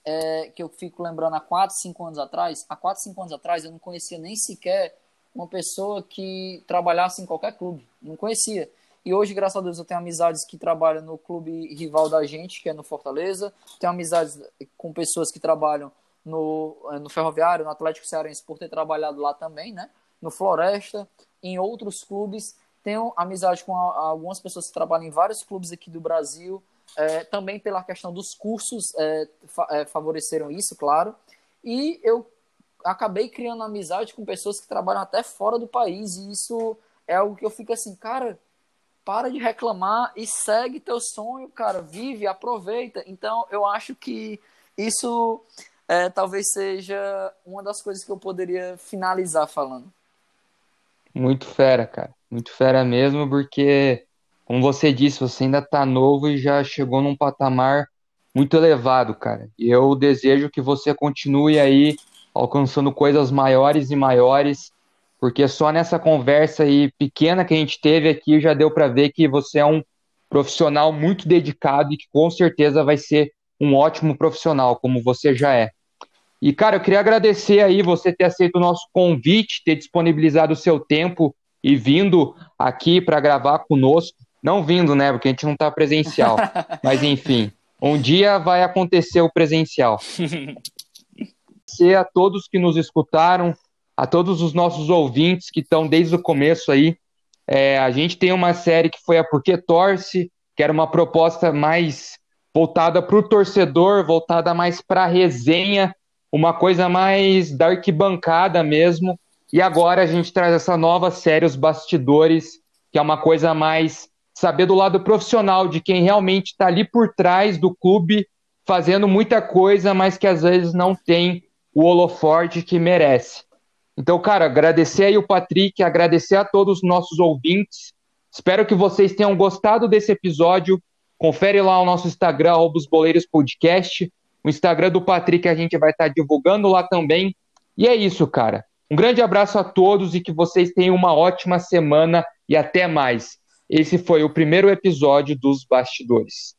[SPEAKER 3] é, que eu fico lembrando há 4, 5 anos atrás, há 4, 5 anos atrás eu não conhecia nem sequer uma pessoa que trabalhasse em qualquer clube, não conhecia. E hoje, graças a Deus, eu tenho amizades que trabalham no clube rival da gente, que é no Fortaleza, tenho amizades com pessoas que trabalham no, é, no Ferroviário, no Atlético Cearense, por ter trabalhado lá também, né? No Floresta, em outros clubes. Tenho amizade com algumas pessoas que trabalham em vários clubes aqui do Brasil, é, também pela questão dos cursos é, fa é, favoreceram isso, claro. E eu acabei criando amizade com pessoas que trabalham até fora do país. E isso é algo que eu fico assim, cara, para de reclamar e segue teu sonho, cara. Vive, aproveita. Então, eu acho que isso é, talvez seja uma das coisas que eu poderia finalizar falando.
[SPEAKER 1] Muito fera, cara. Muito fera mesmo, porque, como você disse, você ainda tá novo e já chegou num patamar muito elevado, cara. E eu desejo que você continue aí alcançando coisas maiores e maiores, porque só nessa conversa aí pequena que a gente teve aqui já deu para ver que você é um profissional muito dedicado e que com certeza vai ser um ótimo profissional, como você já é. E, cara, eu queria agradecer aí você ter aceito o nosso convite, ter disponibilizado o seu tempo e vindo aqui para gravar conosco. Não vindo, né? Porque a gente não está presencial. Mas, enfim, um dia vai acontecer o presencial. Agradecer a todos que nos escutaram, a todos os nossos ouvintes que estão desde o começo aí. É, a gente tem uma série que foi a Porque Torce, que era uma proposta mais voltada para o torcedor, voltada mais para a resenha uma coisa mais da arquibancada mesmo. E agora a gente traz essa nova série, Os Bastidores, que é uma coisa mais saber do lado profissional de quem realmente está ali por trás do clube, fazendo muita coisa, mas que às vezes não tem o holoforte que merece. Então, cara, agradecer aí o Patrick, agradecer a todos os nossos ouvintes. Espero que vocês tenham gostado desse episódio. Confere lá o nosso Instagram, os Boleiros Podcast. O Instagram do Patrick a gente vai estar divulgando lá também. E é isso, cara. Um grande abraço a todos e que vocês tenham uma ótima semana e até mais. Esse foi o primeiro episódio dos Bastidores.